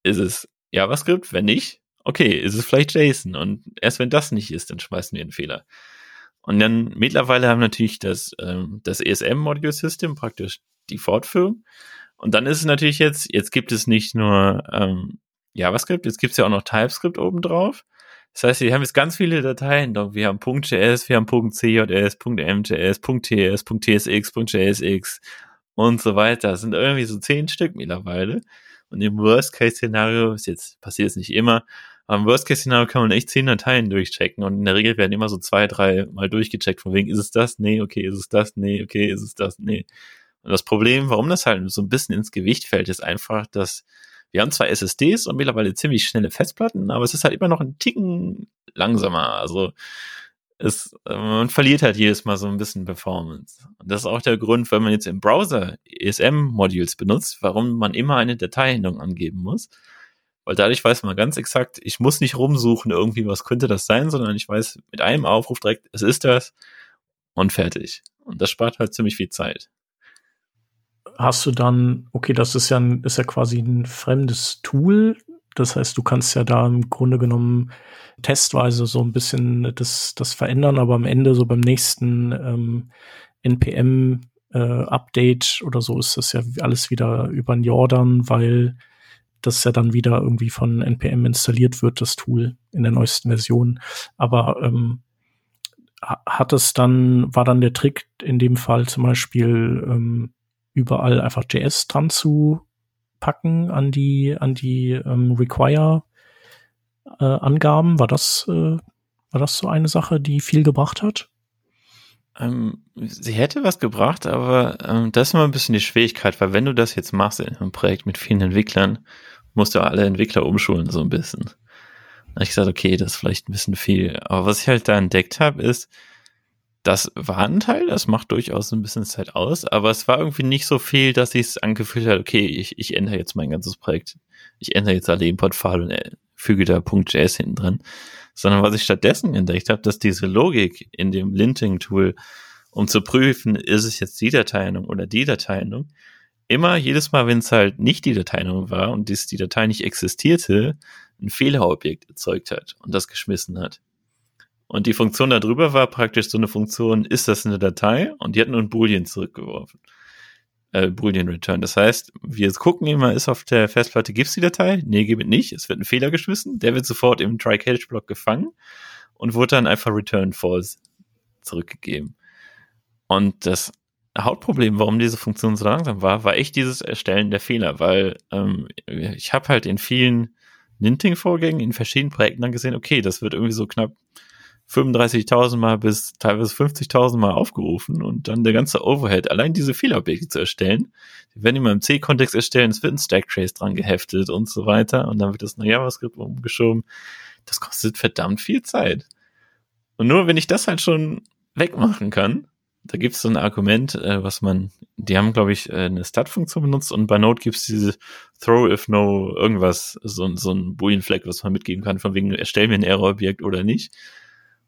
Ist es JavaScript? Wenn nicht, okay, ist es vielleicht JSON. Und erst wenn das nicht ist, dann schmeißen wir einen Fehler. Und dann mittlerweile haben natürlich das, ähm, das ESM-Module-System praktisch die Fortführung. Und dann ist es natürlich jetzt, jetzt gibt es nicht nur ähm, JavaScript, jetzt gibt's ja auch noch TypeScript obendrauf. Das heißt, wir haben jetzt ganz viele Dateien. Wir haben .js, wir haben .cjs, .mjs, .ts, .tsx, .jsx und so weiter. Das sind irgendwie so zehn Stück mittlerweile. Und im Worst-Case-Szenario, ist jetzt, passiert es nicht immer, Am Worst-Case-Szenario kann man echt zehn Dateien durchchecken und in der Regel werden immer so zwei, drei Mal durchgecheckt, von wegen, ist es das? Nee, okay, ist es das? Nee, okay, ist es das? Nee. Und das Problem, warum das halt so ein bisschen ins Gewicht fällt, ist einfach, dass wir haben zwar SSDs und mittlerweile ziemlich schnelle Festplatten, aber es ist halt immer noch ein Ticken langsamer. Also es, man verliert halt jedes Mal so ein bisschen Performance. Und das ist auch der Grund, wenn man jetzt im Browser ESM-Modules benutzt, warum man immer eine Dateiendung angeben muss. Weil dadurch weiß man ganz exakt, ich muss nicht rumsuchen irgendwie, was könnte das sein, sondern ich weiß mit einem Aufruf direkt, es ist das und fertig. Und das spart halt ziemlich viel Zeit hast du dann, okay, das ist ja, ein, ist ja quasi ein fremdes Tool. Das heißt, du kannst ja da im Grunde genommen testweise so ein bisschen das, das verändern, aber am Ende so beim nächsten ähm, NPM äh, Update oder so ist das ja alles wieder über den Jordan, weil das ja dann wieder irgendwie von NPM installiert wird, das Tool in der neuesten Version. Aber ähm, hat es dann, war dann der Trick in dem Fall zum Beispiel, ähm, überall einfach JS dran zu packen an die, an die ähm, Require-Angaben? Äh, war das, äh, war das so eine Sache, die viel gebracht hat? Ähm, sie hätte was gebracht, aber ähm, das ist immer ein bisschen die Schwierigkeit, weil wenn du das jetzt machst in einem Projekt mit vielen Entwicklern, musst du alle Entwickler umschulen, so ein bisschen. Da ich gesagt, okay, das ist vielleicht ein bisschen viel. Aber was ich halt da entdeckt habe, ist, das war ein Teil, das macht durchaus ein bisschen Zeit aus, aber es war irgendwie nicht so viel, dass ich es angefühlt habe, okay, ich, ich ändere jetzt mein ganzes Projekt. Ich ändere jetzt alle Importpfade und äh, füge da .js hinten dran. Sondern was ich stattdessen entdeckt habe, dass diese Logik in dem Linting-Tool, um zu prüfen, ist es jetzt die Dateiendung oder die Dateiendung, immer jedes Mal, wenn es halt nicht die Dateiendung war und dies, die Datei nicht existierte, ein Fehlerobjekt erzeugt hat und das geschmissen hat. Und die Funktion darüber war praktisch so eine Funktion, ist das eine Datei? Und die hat nur ein Boolean zurückgeworfen. Äh, Boolean Return. Das heißt, wir gucken immer, ist auf der Festplatte, gibt's die Datei? Nee, gibt es nicht. Es wird ein Fehler geschmissen. Der wird sofort im Try-Catch-Block gefangen und wurde dann einfach Return False zurückgegeben. Und das Hauptproblem, warum diese Funktion so langsam war, war echt dieses Erstellen der Fehler, weil ähm, ich habe halt in vielen Linting-Vorgängen in verschiedenen Projekten dann gesehen, okay, das wird irgendwie so knapp 35.000 Mal bis teilweise 50.000 Mal aufgerufen und dann der ganze Overhead, allein diese Fehlerobjekte zu erstellen, die werden immer im C-Kontext erstellen, es wird ein Stack-Trace dran geheftet und so weiter und dann wird das nach JavaScript umgeschoben. Das kostet verdammt viel Zeit. Und nur wenn ich das halt schon wegmachen kann, da gibt es so ein Argument, äh, was man, die haben, glaube ich, äh, eine Stat-Funktion benutzt und bei Node gibt es diese Throw if no irgendwas, so, so ein Boolean-Flag, was man mitgeben kann, von wegen, erstell mir ein Error-Objekt oder nicht.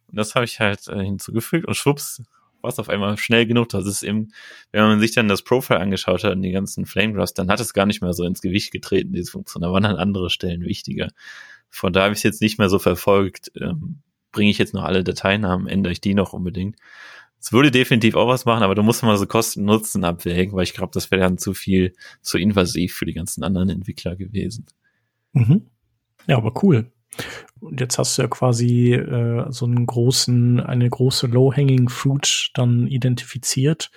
Und das habe ich halt äh, hinzugefügt und schwupps, war es auf einmal schnell genug. Das ist eben, wenn man sich dann das Profile angeschaut hat und die ganzen Flame Graphs, dann hat es gar nicht mehr so ins Gewicht getreten, diese Funktion. Da waren dann andere Stellen wichtiger. Von da habe ich es jetzt nicht mehr so verfolgt. Ähm, Bringe ich jetzt noch alle Dateinamen, ändere ich die noch unbedingt. Es würde definitiv auch was machen, aber du musst mal so Kosten-Nutzen abwägen, weil ich glaube, das wäre dann zu viel, zu invasiv für die ganzen anderen Entwickler gewesen. Mhm. Ja, aber cool. Und jetzt hast du ja quasi äh, so einen großen, eine große Low-Hanging Fruit dann identifiziert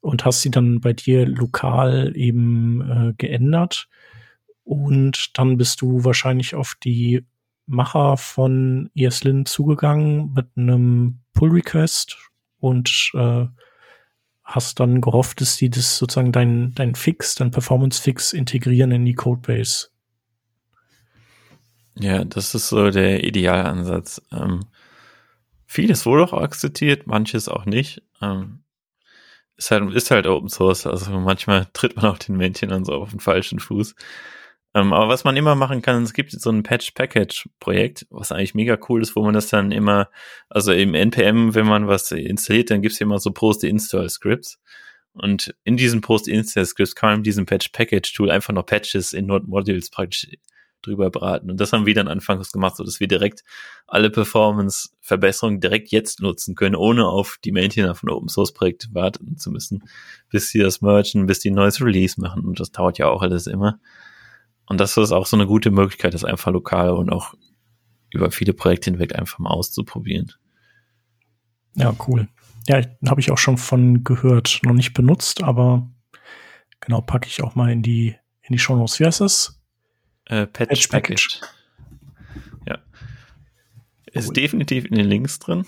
und hast sie dann bei dir lokal eben äh, geändert. Und dann bist du wahrscheinlich auf die Macher von ESLint zugegangen mit einem Pull-Request und äh, hast dann gehofft, dass die das sozusagen dein, dein Fix, dein Performance-Fix integrieren in die Codebase. Ja, das ist so der Idealansatz. Ähm, vieles wurde auch akzeptiert, manches auch nicht. Ähm, ist halt, ist halt Open Source, also manchmal tritt man auch den Männchen dann so auf den falschen Fuß. Ähm, aber was man immer machen kann, es gibt so ein Patch-Package-Projekt, was eigentlich mega cool ist, wo man das dann immer, also im NPM, wenn man was installiert, dann gibt's immer so Post-Install-Scripts. Und in diesen Post-Install-Scripts kann man mit diesem Patch-Package-Tool einfach noch Patches in Node-Modules praktisch drüber braten. Und das haben wir dann anfangs gemacht, so dass wir direkt alle Performance-Verbesserungen direkt jetzt nutzen können, ohne auf die Maintainer von Open Source Projekt warten zu müssen, bis sie das merchen, bis die ein neues Release machen. Und das dauert ja auch alles immer. Und das ist auch so eine gute Möglichkeit, das einfach lokal und auch über viele Projekte hinweg einfach mal auszuprobieren. Ja, cool. Ja, habe ich auch schon von gehört, noch nicht benutzt, aber genau, packe ich auch mal in die, in die Show Notes. Wie heißt das? Äh, Patch, Patch Package. Package. Ja. Ist cool. definitiv in den Links drin.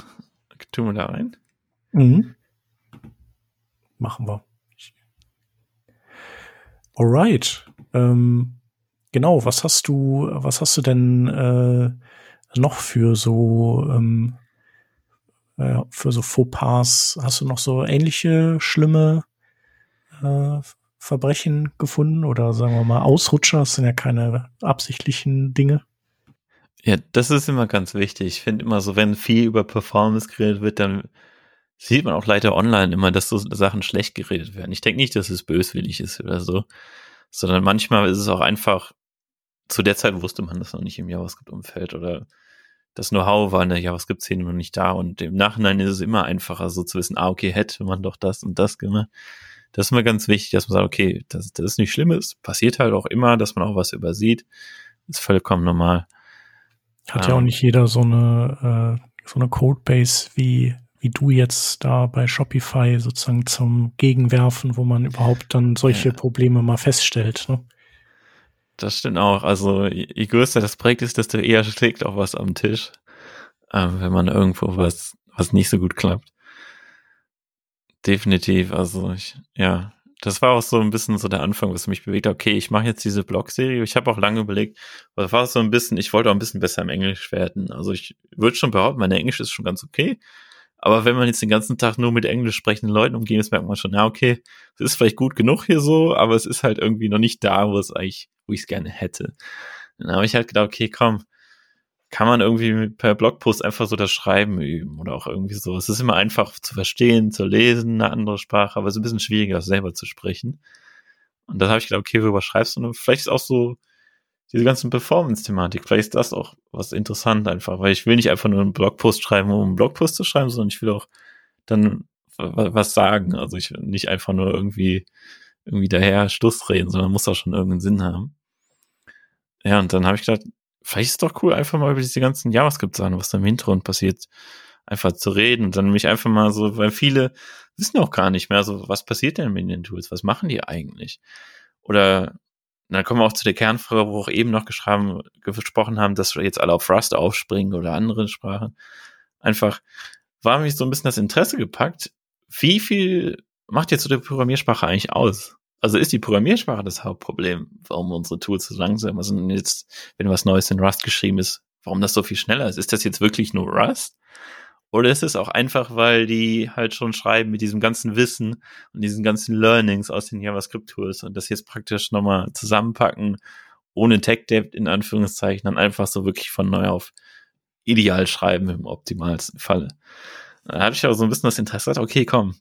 Tun wir da rein. Mhm. Machen wir. Alright. Ähm, genau, was hast du, was hast du denn äh, noch für so ähm, äh, für so Fauxpas? Hast du noch so ähnliche schlimme äh, Verbrechen gefunden oder sagen wir mal Ausrutscher? Das sind ja keine absichtlichen Dinge. Ja, das ist immer ganz wichtig. Ich finde immer so, wenn viel über Performance geredet wird, dann sieht man auch leider online immer, dass so Sachen schlecht geredet werden. Ich denke nicht, dass es böswillig ist oder so, sondern manchmal ist es auch einfach, zu der Zeit wusste man das noch nicht im JavaScript-Umfeld oder das Know-how war in der JavaScript-Szene noch nicht da und im Nachhinein ist es immer einfacher, so zu wissen, ah, okay, hätte man doch das und das gemacht. Das ist immer ganz wichtig, dass man sagt, okay, das, das ist nicht schlimm, es passiert halt auch immer, dass man auch was übersieht. ist vollkommen normal. Hat ähm, ja auch nicht jeder so eine, äh, so eine Codebase wie, wie du jetzt da bei Shopify sozusagen zum Gegenwerfen, wo man überhaupt dann solche ja. Probleme mal feststellt. Ne? Das stimmt auch. Also je größer das Projekt ist, desto eher schlägt auch was am Tisch, ähm, wenn man irgendwo was, was nicht so gut klappt. Definitiv. Also ich, ja, das war auch so ein bisschen so der Anfang, was mich bewegt hat. Okay, ich mache jetzt diese Blog-Serie. Ich habe auch lange überlegt, was war so ein bisschen, ich wollte auch ein bisschen besser im Englisch werden. Also ich würde schon behaupten, mein Englisch ist schon ganz okay. Aber wenn man jetzt den ganzen Tag nur mit englisch sprechenden Leuten umgeht, das merkt man schon, ja, okay, es ist vielleicht gut genug hier so, aber es ist halt irgendwie noch nicht da, wo es eigentlich, wo ich es gerne hätte. Dann habe ich halt gedacht, okay, komm, kann man irgendwie per Blogpost einfach so das Schreiben üben oder auch irgendwie so. Es ist immer einfach zu verstehen, zu lesen, eine andere Sprache, aber es ist ein bisschen schwieriger, das selber zu sprechen. Und da habe ich gedacht, okay, worüber schreibst du? Und vielleicht ist auch so diese ganzen Performance-Thematik, vielleicht ist das auch was interessant einfach, weil ich will nicht einfach nur einen Blogpost schreiben, um einen Blogpost zu schreiben, sondern ich will auch dann was sagen. Also ich will nicht einfach nur irgendwie irgendwie daher Stuss reden, sondern muss auch schon irgendeinen Sinn haben. Ja, und dann habe ich gedacht, vielleicht ist es doch cool, einfach mal über diese ganzen JavaScript-Sachen, was da im Hintergrund passiert, einfach zu reden und dann mich einfach mal so, weil viele wissen auch gar nicht mehr so, was passiert denn mit den Tools, was machen die eigentlich? Oder dann kommen wir auch zu der Kernfrage, wo wir auch eben noch gesprochen haben, dass wir jetzt alle auf Rust aufspringen oder andere Sprachen. Einfach war mich so ein bisschen das Interesse gepackt. Wie viel macht jetzt so die Programmiersprache eigentlich aus? Also ist die Programmiersprache das Hauptproblem, warum unsere Tools so langsam sind. Jetzt, wenn was Neues in Rust geschrieben ist, warum das so viel schneller ist. Ist das jetzt wirklich nur Rust? Oder ist es auch einfach, weil die halt schon schreiben mit diesem ganzen Wissen und diesen ganzen Learnings aus den JavaScript-Tools und das jetzt praktisch nochmal zusammenpacken, ohne Tech-Debt in Anführungszeichen, dann einfach so wirklich von neu auf ideal schreiben im optimalsten Falle. Da habe ich auch so ein bisschen das Interesse, okay, komm,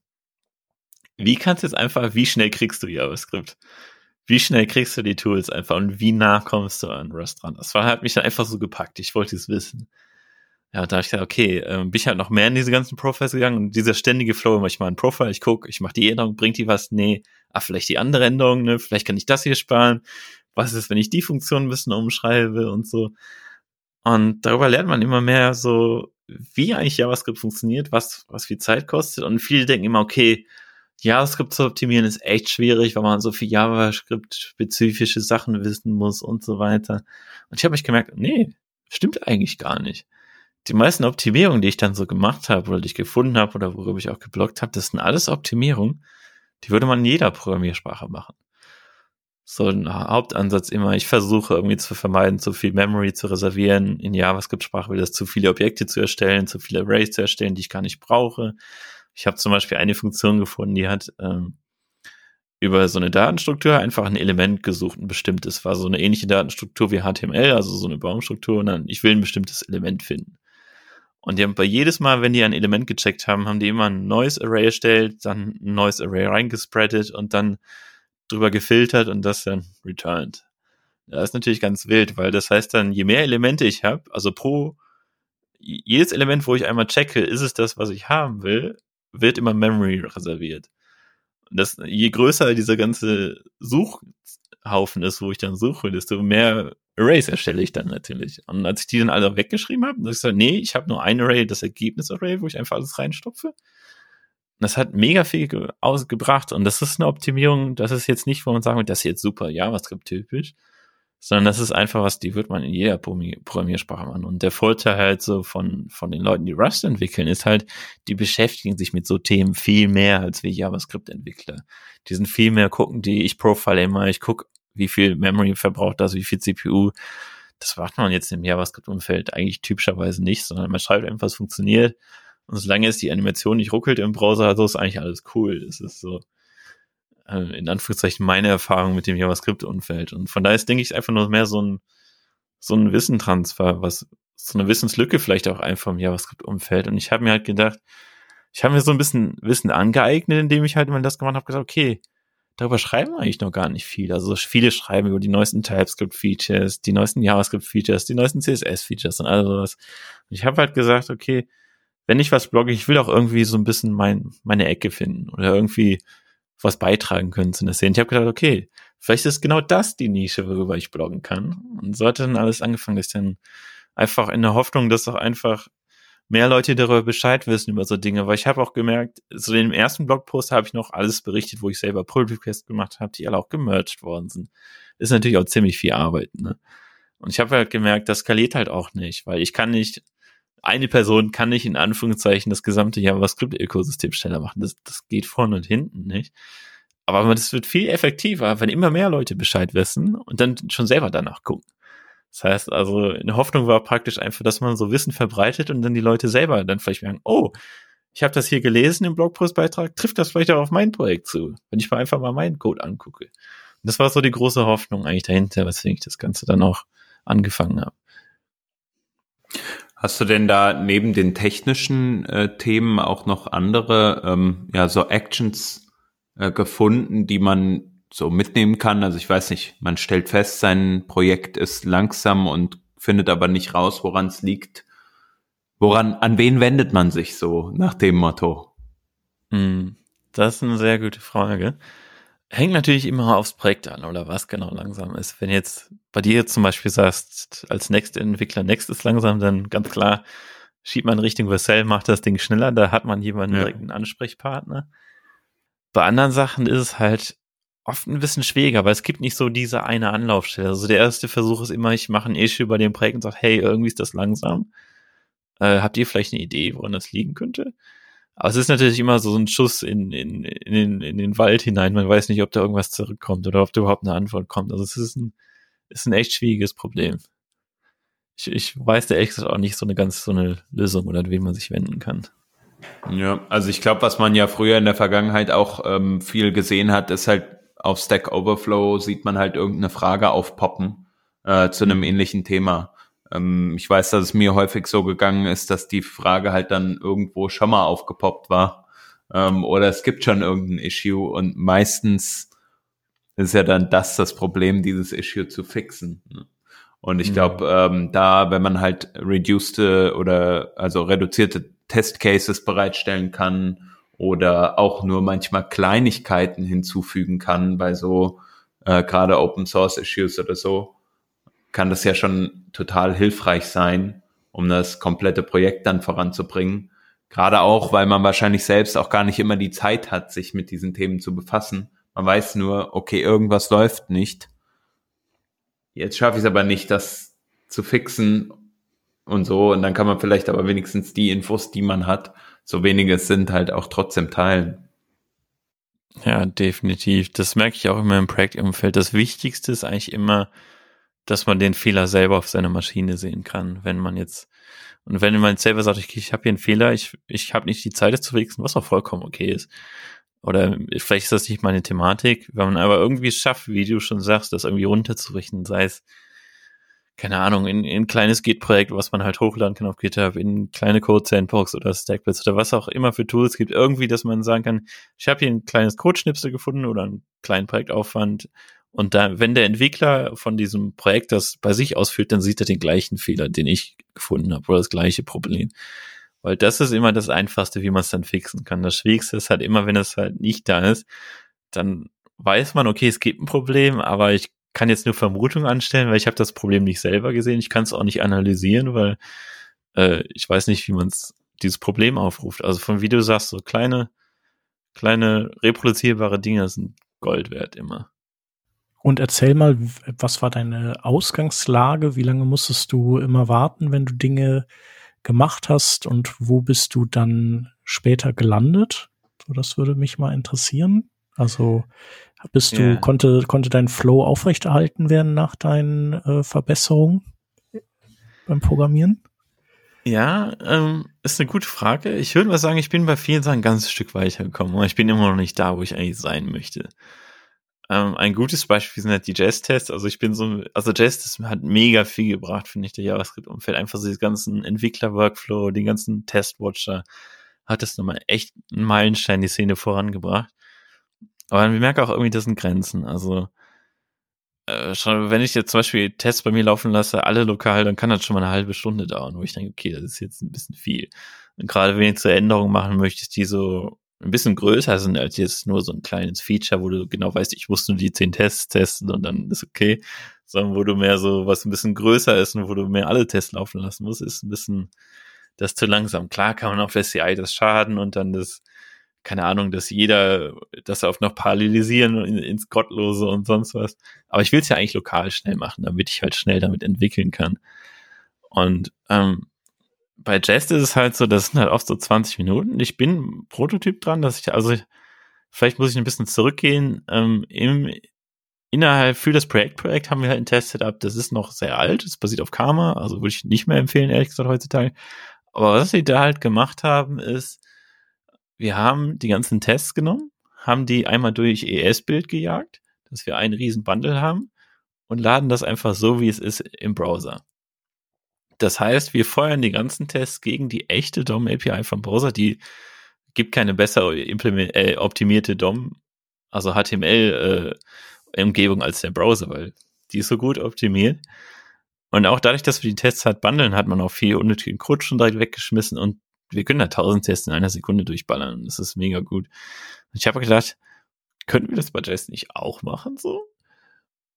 wie kannst du jetzt einfach, wie schnell kriegst du JavaScript? Wie schnell kriegst du die Tools einfach und wie nah kommst du an Rust dran? Das war, hat mich dann einfach so gepackt. Ich wollte es wissen. Ja, da habe ich gesagt, okay, äh, bin ich halt noch mehr in diese ganzen Profiles gegangen und dieser ständige Flow, ich mal ein Profile, ich gucke, ich mache die Änderung, bringt die was? Nee, ah, vielleicht die andere Änderung, ne? Vielleicht kann ich das hier sparen. Was ist, wenn ich die Funktion ein bisschen umschreibe und so. Und darüber lernt man immer mehr so, wie eigentlich JavaScript funktioniert, was, was viel Zeit kostet. Und viele denken immer, okay, JavaScript zu optimieren ist echt schwierig, weil man so viel JavaScript-spezifische Sachen wissen muss und so weiter. Und ich habe mich gemerkt, nee, stimmt eigentlich gar nicht. Die meisten Optimierungen, die ich dann so gemacht habe oder die ich gefunden habe oder worüber ich auch geblockt habe, das sind alles Optimierungen, die würde man in jeder Programmiersprache machen. So ein Hauptansatz immer, ich versuche irgendwie zu vermeiden, zu viel Memory zu reservieren. In JavaScript-Sprache will das zu viele Objekte zu erstellen, zu viele Arrays zu erstellen, die ich gar nicht brauche. Ich habe zum Beispiel eine Funktion gefunden, die hat ähm, über so eine Datenstruktur einfach ein Element gesucht, ein bestimmtes. War so eine ähnliche Datenstruktur wie HTML, also so eine Baumstruktur. Und dann, ich will ein bestimmtes Element finden. Und die haben bei jedes Mal, wenn die ein Element gecheckt haben, haben die immer ein neues Array erstellt, dann ein neues Array reingespreadet und dann drüber gefiltert und das dann returned. Das ist natürlich ganz wild, weil das heißt dann, je mehr Elemente ich habe, also pro jedes Element, wo ich einmal checke, ist es das, was ich haben will, wird immer Memory reserviert. Das, je größer dieser ganze Suchhaufen ist, wo ich dann suche, desto mehr Arrays erstelle ich dann natürlich. Und als ich die dann alle weggeschrieben habe, dann ich gesagt, nee, ich habe nur ein Array, das Ergebnis-Array, wo ich einfach alles reinstopfe. Das hat mega viel ausgebracht und das ist eine Optimierung, das ist jetzt nicht, wo man sagen würde, das ist jetzt super JavaScript-typisch, sondern das ist einfach was, die wird man in jeder Programmiersprache machen. Und der Vorteil halt so von, von den Leuten, die Rust entwickeln, ist halt, die beschäftigen sich mit so Themen viel mehr als wie JavaScript-Entwickler. Die sind viel mehr gucken, die ich profile immer, ich gucke, wie viel Memory verbraucht das, wie viel CPU. Das macht man jetzt im JavaScript-Umfeld eigentlich typischerweise nicht, sondern man schreibt einfach, was funktioniert. Und solange es die Animation nicht ruckelt im Browser, so ist eigentlich alles cool. Das ist so, äh, in Anführungszeichen meine Erfahrung mit dem JavaScript-Umfeld. Und von daher ist, denke ich, einfach nur mehr so ein, so ein Wissentransfer, was, so eine Wissenslücke vielleicht auch einfach im JavaScript-Umfeld. Und ich habe mir halt gedacht, ich habe mir so ein bisschen Wissen angeeignet, indem ich halt mal das gemacht habe, gesagt, okay, darüber schreiben wir eigentlich noch gar nicht viel. Also viele schreiben über die neuesten TypeScript-Features, die neuesten JavaScript-Features, die neuesten CSS-Features und all sowas. Und ich habe halt gesagt, okay, wenn ich was blogge, ich will auch irgendwie so ein bisschen mein, meine Ecke finden oder irgendwie was beitragen können zu einer Szene. Ich habe gedacht, okay, vielleicht ist genau das die Nische, worüber ich bloggen kann. Und so hat dann alles angefangen, dass ich dann einfach in der Hoffnung, dass auch einfach mehr Leute darüber Bescheid wissen über so Dinge, weil ich habe auch gemerkt, in dem ersten Blogpost habe ich noch alles berichtet, wo ich selber Pull Requests gemacht habe, die alle auch gemerged worden sind. Ist natürlich auch ziemlich viel Arbeit, ne? Und ich habe halt gemerkt, das skaliert halt auch nicht, weil ich kann nicht eine Person kann nicht in Anführungszeichen das gesamte JavaScript-Ökosystem schneller machen. Das, das geht vorne und hinten nicht. Aber das wird viel effektiver, wenn immer mehr Leute Bescheid wissen und dann schon selber danach gucken. Das heißt also, eine Hoffnung war praktisch einfach, dass man so Wissen verbreitet und dann die Leute selber dann vielleicht merken, oh, ich habe das hier gelesen im Blogpostbeitrag, trifft das vielleicht auch auf mein Projekt zu, wenn ich mal einfach mal meinen Code angucke. Und das war so die große Hoffnung eigentlich dahinter, weswegen ich das Ganze dann auch angefangen habe. Hast du denn da neben den technischen äh, Themen auch noch andere, ähm, ja, so Actions äh, gefunden, die man so mitnehmen kann? Also ich weiß nicht, man stellt fest, sein Projekt ist langsam und findet aber nicht raus, woran es liegt. Woran, an wen wendet man sich so nach dem Motto? Hm, das ist eine sehr gute Frage. Hängt natürlich immer aufs Projekt an oder was genau langsam ist. Wenn jetzt bei dir zum Beispiel sagst, als Next-Entwickler Next ist langsam, dann ganz klar schiebt man Richtung Vercel, macht das Ding schneller, da hat man jemanden ja. direkt einen Ansprechpartner. Bei anderen Sachen ist es halt oft ein bisschen schwieriger, weil es gibt nicht so diese eine Anlaufstelle. Also der erste Versuch ist immer, ich mache ein Issue bei dem Projekt und sage, hey, irgendwie ist das langsam. Äh, habt ihr vielleicht eine Idee, woran das liegen könnte? Aber es ist natürlich immer so ein Schuss in, in, in, den, in den Wald hinein. Man weiß nicht, ob da irgendwas zurückkommt oder ob da überhaupt eine Antwort kommt. Also es ist ein, ist ein echt schwieriges Problem. Ich, ich weiß da echt auch nicht so eine ganz so eine Lösung oder an wen man sich wenden kann. Ja, also ich glaube, was man ja früher in der Vergangenheit auch ähm, viel gesehen hat, ist halt auf Stack Overflow sieht man halt irgendeine Frage aufpoppen äh, zu einem ähnlichen Thema. Ähm, ich weiß, dass es mir häufig so gegangen ist, dass die Frage halt dann irgendwo schon mal aufgepoppt war. Ähm, oder es gibt schon irgendein Issue und meistens ist ja dann das das Problem, dieses Issue zu fixen. Ne? Und ich glaube, mhm. ähm, da, wenn man halt reduced oder also reduzierte Testcases bereitstellen kann oder auch nur manchmal Kleinigkeiten hinzufügen kann bei so äh, gerade Open Source Issues oder so, kann das ja schon total hilfreich sein, um das komplette Projekt dann voranzubringen. Gerade auch, weil man wahrscheinlich selbst auch gar nicht immer die Zeit hat, sich mit diesen Themen zu befassen. Man weiß nur, okay, irgendwas läuft nicht. Jetzt schaffe ich es aber nicht, das zu fixen und so. Und dann kann man vielleicht aber wenigstens die Infos, die man hat, so wenige sind, halt auch trotzdem teilen. Ja, definitiv. Das merke ich auch immer im Projektumfeld. Das Wichtigste ist eigentlich immer, dass man den Fehler selber auf seiner Maschine sehen kann, wenn man jetzt und wenn man selber sagt, ich, ich habe hier einen Fehler, ich, ich habe nicht die Zeit, das zu fixen, was auch vollkommen okay ist. Oder vielleicht ist das nicht meine Thematik, wenn man aber irgendwie schafft, wie du schon sagst, das irgendwie runterzurichten, sei es, keine Ahnung, in, in ein kleines Git-Projekt, was man halt hochladen kann auf GitHub, in kleine Code-Sandbox oder Stackbits oder was auch immer für Tools gibt, irgendwie, dass man sagen kann, ich habe hier ein kleines Codeschnipsel gefunden oder einen kleinen Projektaufwand, und da, wenn der Entwickler von diesem Projekt das bei sich ausführt, dann sieht er den gleichen Fehler, den ich gefunden habe, oder das gleiche Problem. Weil das ist immer das Einfachste, wie man es dann fixen kann. Das Schwierigste ist halt immer, wenn es halt nicht da ist, dann weiß man, okay, es gibt ein Problem, aber ich kann jetzt nur Vermutungen anstellen, weil ich habe das Problem nicht selber gesehen. Ich kann es auch nicht analysieren, weil äh, ich weiß nicht, wie man dieses Problem aufruft. Also von wie du sagst, so kleine, kleine reproduzierbare Dinge sind Gold wert immer. Und erzähl mal, was war deine Ausgangslage? Wie lange musstest du immer warten, wenn du Dinge gemacht hast? Und wo bist du dann später gelandet? So, das würde mich mal interessieren. Also bist du, yeah. konnte, konnte dein Flow aufrechterhalten werden nach deinen äh, Verbesserungen beim Programmieren? Ja, ähm, ist eine gute Frage. Ich würde mal sagen, ich bin bei vielen Sachen ein ganzes Stück weitergekommen, aber ich bin immer noch nicht da, wo ich eigentlich sein möchte. Ähm, ein gutes Beispiel sind halt die Jazz-Tests. Also ich bin so, also Jazz hat mega viel gebracht, finde ich, der JavaScript-Umfeld. Einfach so diesen ganzen Entwickler-Workflow, den ganzen Test-Watcher hat das nochmal echt einen Meilenstein die Szene vorangebracht. Aber wir merken auch irgendwie, das sind Grenzen. Also äh, schon, wenn ich jetzt zum Beispiel Tests bei mir laufen lasse, alle lokal, dann kann das schon mal eine halbe Stunde dauern, wo ich denke, okay, das ist jetzt ein bisschen viel. Und gerade wenn ich zur Änderung machen möchtest, die so ein bisschen größer sind als jetzt nur so ein kleines Feature, wo du genau weißt, ich muss nur die zehn Tests testen und dann ist okay, sondern wo du mehr so, was ein bisschen größer ist und wo du mehr alle Tests laufen lassen musst, ist ein bisschen das zu langsam. Klar kann man auf SCI das schaden und dann das, keine Ahnung, dass jeder das auf noch parallelisieren in, ins Gottlose und sonst was. Aber ich will es ja eigentlich lokal schnell machen, damit ich halt schnell damit entwickeln kann. Und ähm, bei Jest ist es halt so, das sind halt oft so 20 Minuten. Ich bin Prototyp dran, dass ich, also vielleicht muss ich ein bisschen zurückgehen. Ähm, im, innerhalb für das Projektprojekt haben wir halt ein Test-Setup, das ist noch sehr alt, es basiert auf Karma, also würde ich nicht mehr empfehlen, ehrlich gesagt, heutzutage. Aber was sie da halt gemacht haben, ist, wir haben die ganzen Tests genommen, haben die einmal durch ES-Bild gejagt, dass wir einen riesen Bundle haben und laden das einfach so, wie es ist, im Browser. Das heißt, wir feuern die ganzen Tests gegen die echte DOM-API vom Browser. Die gibt keine besser äh, optimierte DOM, also HTML-Umgebung äh, als der Browser, weil die ist so gut optimiert. Und auch dadurch, dass wir die Tests halt bundeln, hat man auch viel unnötigen Code direkt weggeschmissen und wir können da tausend Tests in einer Sekunde durchballern. Das ist mega gut. Und ich habe gedacht, könnten wir das bei Jest nicht auch machen so?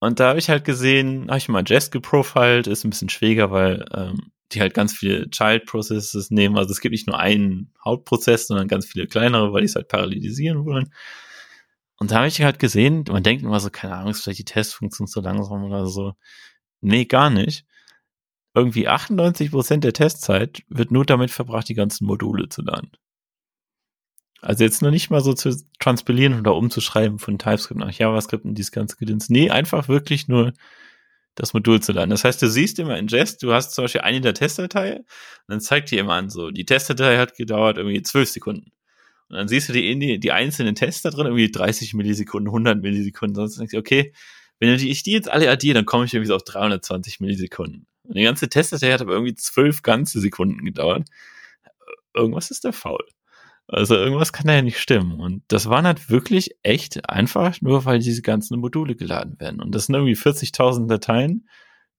Und da habe ich halt gesehen, habe ich mal Jest geprofiled, ist ein bisschen schwieriger, weil ähm, die halt ganz viele Child Processes nehmen. Also es gibt nicht nur einen Hauptprozess, sondern ganz viele kleinere, weil die es halt parallelisieren wollen. Und da habe ich halt gesehen, man denkt immer so, keine Ahnung, ist vielleicht die Testfunktion so langsam oder so. Nee, gar nicht. Irgendwie 98 Prozent der Testzeit wird nur damit verbracht, die ganzen Module zu laden. Also jetzt noch nicht mal so zu transpilieren oder umzuschreiben von TypeScript nach JavaScript und dieses ganze Gedöns. Nee, einfach wirklich nur das Modul zu laden. Das heißt, du siehst immer in Jest, du hast zum Beispiel eine der Testdatei und dann zeigt dir immer an, so, die Testdatei hat gedauert irgendwie zwölf Sekunden. Und dann siehst du die, die einzelnen Tests da drin, irgendwie 30 Millisekunden, 100 Millisekunden, sonst denkst du, okay, wenn ich die jetzt alle addiere, dann komme ich irgendwie so auf 320 Millisekunden. Und die ganze Testdatei hat aber irgendwie zwölf ganze Sekunden gedauert. Irgendwas ist da faul. Also irgendwas kann da ja nicht stimmen. Und das waren halt wirklich echt einfach, nur weil diese ganzen Module geladen werden. Und das sind irgendwie 40.000 Dateien.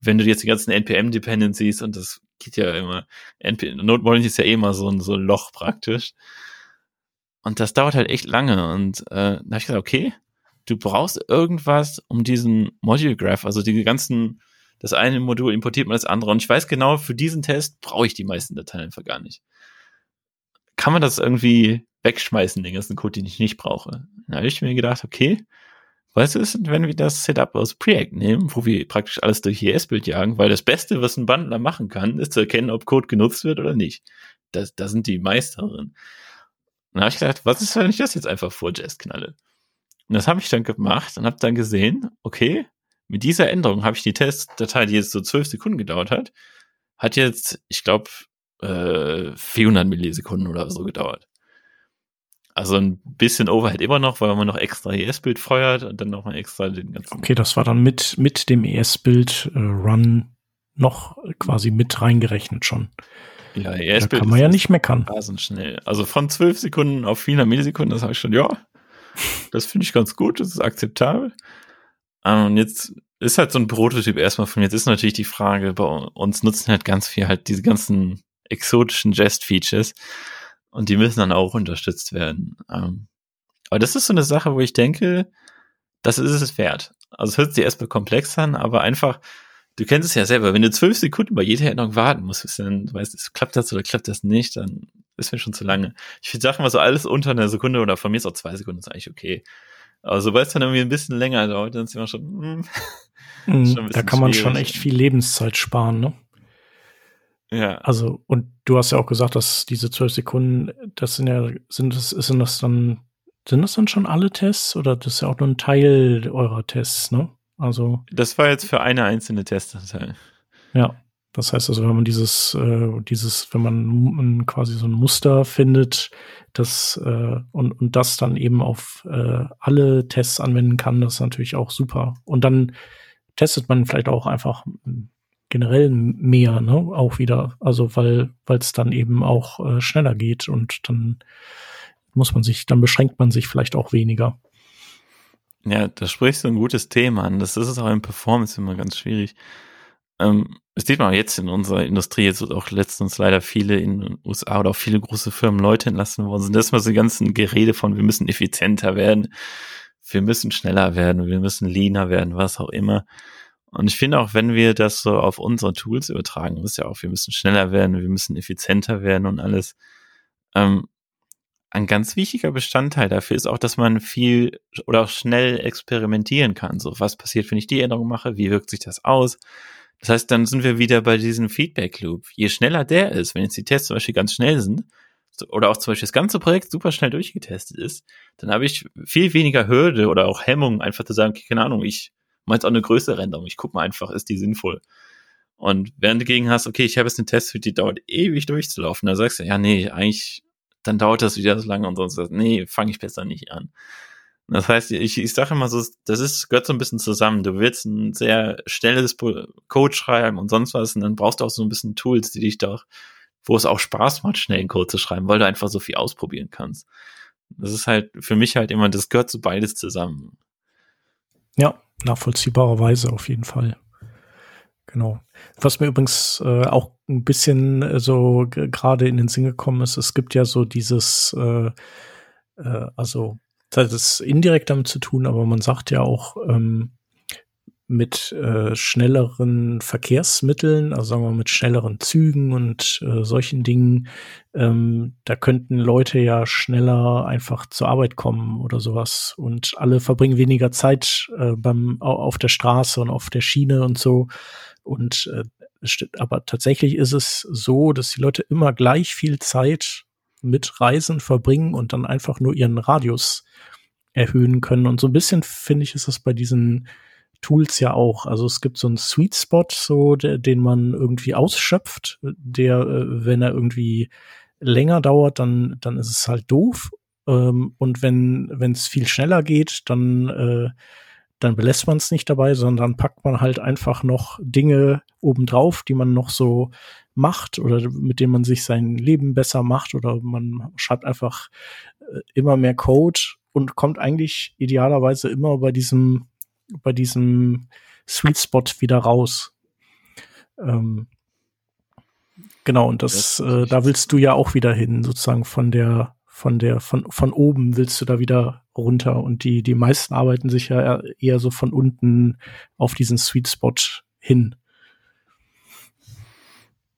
Wenn du jetzt die ganzen NPM-Dependencies und das geht ja immer, NPM, Node ist ja eh immer so ein, so ein Loch praktisch. Und das dauert halt echt lange. Und äh, da habe ich gesagt, okay, du brauchst irgendwas, um diesen Module Graph, also die ganzen, das eine Modul importiert man das andere. Und ich weiß genau, für diesen Test brauche ich die meisten Dateien einfach gar nicht kann man das irgendwie wegschmeißen, den ganzen Code, den ich nicht brauche. Da habe ich mir gedacht, okay, was ist, wenn wir das Setup aus Preact nehmen, wo wir praktisch alles durch ES-Bild jagen, weil das Beste, was ein Bundler machen kann, ist zu erkennen, ob Code genutzt wird oder nicht. Da das sind die Meisterin. Und da habe ich gedacht, was ist, wenn ich das jetzt einfach vor Jest knalle? Und das habe ich dann gemacht und habe dann gesehen, okay, mit dieser Änderung habe ich die Testdatei, die jetzt so zwölf Sekunden gedauert hat, hat jetzt, ich glaube, äh, 400 Millisekunden oder so gedauert. Also ein bisschen Overhead immer noch, weil man noch extra ES-Bild feuert und dann nochmal extra den ganzen. Okay, das war dann mit, mit dem ES-Bild-Run äh, noch quasi mit reingerechnet schon. Ja, ES-Bild. Da kann man ja nicht meckern. Rasend schnell. Also von 12 Sekunden auf 400 Millisekunden, das habe ich schon, ja, das finde ich ganz gut, das ist akzeptabel. Ähm, und jetzt ist halt so ein Prototyp erstmal von mir. Jetzt ist natürlich die Frage, bei uns nutzen halt ganz viel halt diese ganzen exotischen Jest-Features und die müssen dann auch unterstützt werden. Ähm, aber das ist so eine Sache, wo ich denke, das ist es wert. Also es hört sich erstmal komplex an, aber einfach, du kennst es ja selber, wenn du zwölf Sekunden bei jeder Änderung warten musst, dann du weißt, klappt das oder klappt das nicht, dann ist mir schon zu lange. Ich finde Sachen, was so alles unter einer Sekunde oder von mir ist auch zwei Sekunden, ist eigentlich okay. Aber sobald es dann irgendwie ein bisschen länger dauert, dann ist immer schon, Mhm, schon ein da bisschen kann man schon echt viel Lebenszeit sparen, ne? Ja. Also, und du hast ja auch gesagt, dass diese zwölf Sekunden, das sind ja, sind das, sind das dann, sind das dann schon alle Tests oder das ist ja auch nur ein Teil eurer Tests, ne? Also, Das war jetzt für eine einzelne Testdatei. ja. Das heißt also, wenn man dieses, äh, dieses, wenn man quasi so ein Muster findet, das äh, und, und das dann eben auf äh, alle Tests anwenden kann, das ist natürlich auch super. Und dann testet man vielleicht auch einfach generell mehr, ne? Auch wieder. Also weil weil es dann eben auch äh, schneller geht und dann muss man sich, dann beschränkt man sich vielleicht auch weniger. Ja, da sprichst du ein gutes Thema an. Das ist auch in Performance immer ganz schwierig. Ähm, das sieht man auch jetzt in unserer Industrie, jetzt wird auch letztens leider viele in den USA oder auch viele große Firmen Leute entlassen worden sind. Das ist mal so die ganzen Gerede von, wir müssen effizienter werden, wir müssen schneller werden, wir müssen leaner werden, was auch immer. Und ich finde auch, wenn wir das so auf unsere Tools übertragen, ist ja auch, wir müssen schneller werden, wir müssen effizienter werden und alles. Ähm, ein ganz wichtiger Bestandteil dafür ist auch, dass man viel oder auch schnell experimentieren kann. So, was passiert, wenn ich die Änderung mache? Wie wirkt sich das aus? Das heißt, dann sind wir wieder bei diesem Feedback Loop. Je schneller der ist, wenn jetzt die Tests zum Beispiel ganz schnell sind, oder auch zum Beispiel das ganze Projekt super schnell durchgetestet ist, dann habe ich viel weniger Hürde oder auch Hemmung, einfach zu sagen, keine Ahnung, ich jetzt auch eine größere Änderung. Ich guck mal einfach, ist die sinnvoll? Und während du dagegen hast, okay, ich habe jetzt eine Testsuite, die dauert ewig durchzulaufen, da sagst du, ja, nee, eigentlich, dann dauert das wieder so lange und sonst, nee, fange ich besser nicht an. Das heißt, ich, ich sage immer so, das ist, gehört so ein bisschen zusammen. Du willst ein sehr schnelles Code schreiben und sonst was und dann brauchst du auch so ein bisschen Tools, die dich doch, wo es auch Spaß macht, schnell einen Code zu schreiben, weil du einfach so viel ausprobieren kannst. Das ist halt für mich halt immer, das gehört so beides zusammen. Ja, nachvollziehbarerweise auf jeden Fall. Genau. Was mir übrigens äh, auch ein bisschen äh, so gerade in den Sinn gekommen ist, es gibt ja so dieses, äh, äh, also das ist indirekt damit zu tun, aber man sagt ja auch ähm, mit äh, schnelleren Verkehrsmitteln, also sagen wir mit schnelleren Zügen und äh, solchen Dingen, ähm, da könnten Leute ja schneller einfach zur Arbeit kommen oder sowas und alle verbringen weniger Zeit äh, beim au- auf der Straße und auf der Schiene und so. Und äh, es aber tatsächlich ist es so, dass die Leute immer gleich viel Zeit mit Reisen verbringen und dann einfach nur ihren Radius erhöhen können. Und so ein bisschen finde ich ist das bei diesen Tools ja auch. Also es gibt so einen Sweet Spot, so den man irgendwie ausschöpft, der, äh, wenn er irgendwie länger dauert, dann dann ist es halt doof. Ähm, und wenn wenn es viel schneller geht, dann äh, dann belässt man es nicht dabei, sondern packt man halt einfach noch Dinge obendrauf, die man noch so macht oder mit denen man sich sein Leben besser macht oder man schreibt einfach äh, immer mehr Code und kommt eigentlich idealerweise immer bei diesem bei diesem Sweet Spot wieder raus. Ähm, genau, und das, Das äh, da willst du ja auch wieder hin, sozusagen von der, von der, von, von oben willst du da wieder runter. Und die, die meisten arbeiten sich ja eher- eher so von unten auf diesen Sweet Spot hin.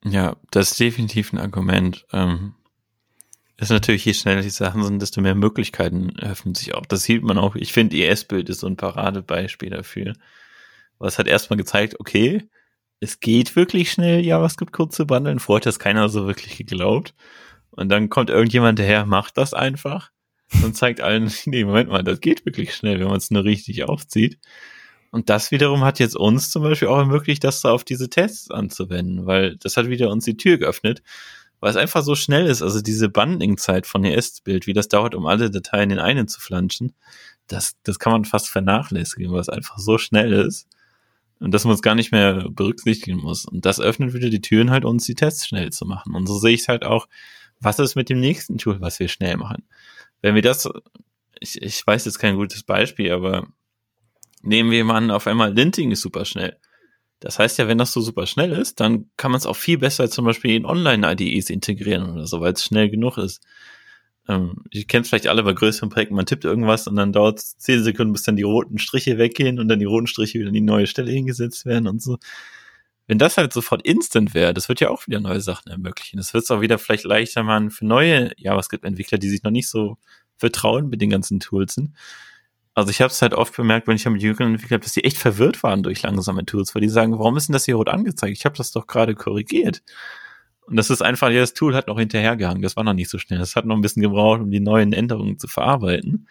Ja, das ist definitiv ein Argument. Ähm, ist natürlich, je schneller die Sachen sind, desto mehr Möglichkeiten öffnen sich auch. Das sieht man auch. Ich finde, ES-Bild ist so ein Paradebeispiel dafür. Weil es hat erstmal gezeigt, okay, es geht wirklich schnell, JavaScript-Code zu bundeln. Vorher hat das keiner so wirklich geglaubt. Und dann kommt irgendjemand daher, macht das einfach und zeigt allen, nee, Moment mal, das geht wirklich schnell, wenn man es nur richtig aufzieht. Und das wiederum hat jetzt uns zum Beispiel auch ermöglicht, das auf diese Tests anzuwenden, weil das hat wieder uns die Tür geöffnet, weil es einfach so schnell ist. Also diese Bundling-Zeit von ES-Bild, wie das dauert, um alle Dateien in einen zu flanschen, das, das kann man fast vernachlässigen, weil es einfach so schnell ist und dass man es gar nicht mehr berücksichtigen muss. Und das öffnet wieder die Türen halt, uns die Tests schnell zu machen. Und so sehe ich es halt auch, was ist mit dem nächsten Tool, was wir schnell machen? Wenn wir das, ich, ich weiß jetzt kein gutes Beispiel, aber nehmen wir mal an, auf einmal Linting ist super schnell. Das heißt ja, wenn das so super schnell ist, dann kann man es auch viel besser zum Beispiel in Online-IDEs integrieren oder so, weil es schnell genug ist. Ähm, ihr kennt vielleicht alle bei größeren Projekten, man tippt irgendwas und dann dauert es zehn Sekunden, bis dann die roten Striche weggehen und dann die roten Striche wieder an die neue Stelle hingesetzt werden und so. Wenn das halt sofort instant wäre, das wird ja auch wieder neue Sachen ermöglichen. Das wird es auch wieder vielleicht leichter machen für neue JavaScript-Entwickler, die sich noch nicht so vertrauen mit den ganzen Tools. Also ich habe es halt oft bemerkt, wenn ich mit Jüngeren entwickelt habe, dass die echt verwirrt waren durch langsame Tools, weil die sagen, warum ist denn das hier rot angezeigt? Ich habe das doch gerade korrigiert. Und das ist einfach, ja, das Tool hat noch hinterhergehangen. Das war noch nicht so schnell. Das hat noch ein bisschen gebraucht, um die neuen Änderungen zu verarbeiten.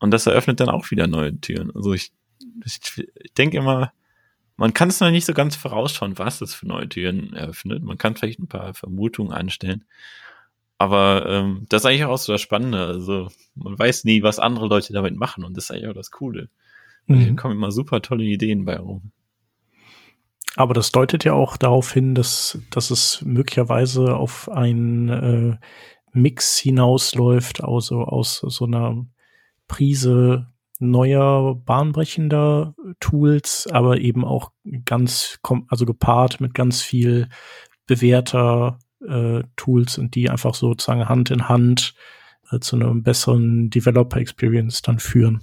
Und das eröffnet dann auch wieder neue Türen. Also ich, ich, ich denke immer, man kann es noch nicht so ganz vorausschauen, was das für neue Türen eröffnet. Man kann vielleicht ein paar Vermutungen anstellen. Aber ähm, das ist eigentlich auch so das Spannende. Also man weiß nie, was andere Leute damit machen und das ist eigentlich auch das Coole. Mhm. Da kommen immer super tolle Ideen bei rum. Aber das deutet ja auch darauf hin, dass, dass es möglicherweise auf einen äh, Mix hinausläuft, also aus so einer Prise neuer, bahnbrechender Tools, aber eben auch ganz, also gepaart mit ganz viel bewährter äh, Tools und die einfach sozusagen Hand in Hand äh, zu einer besseren Developer Experience dann führen.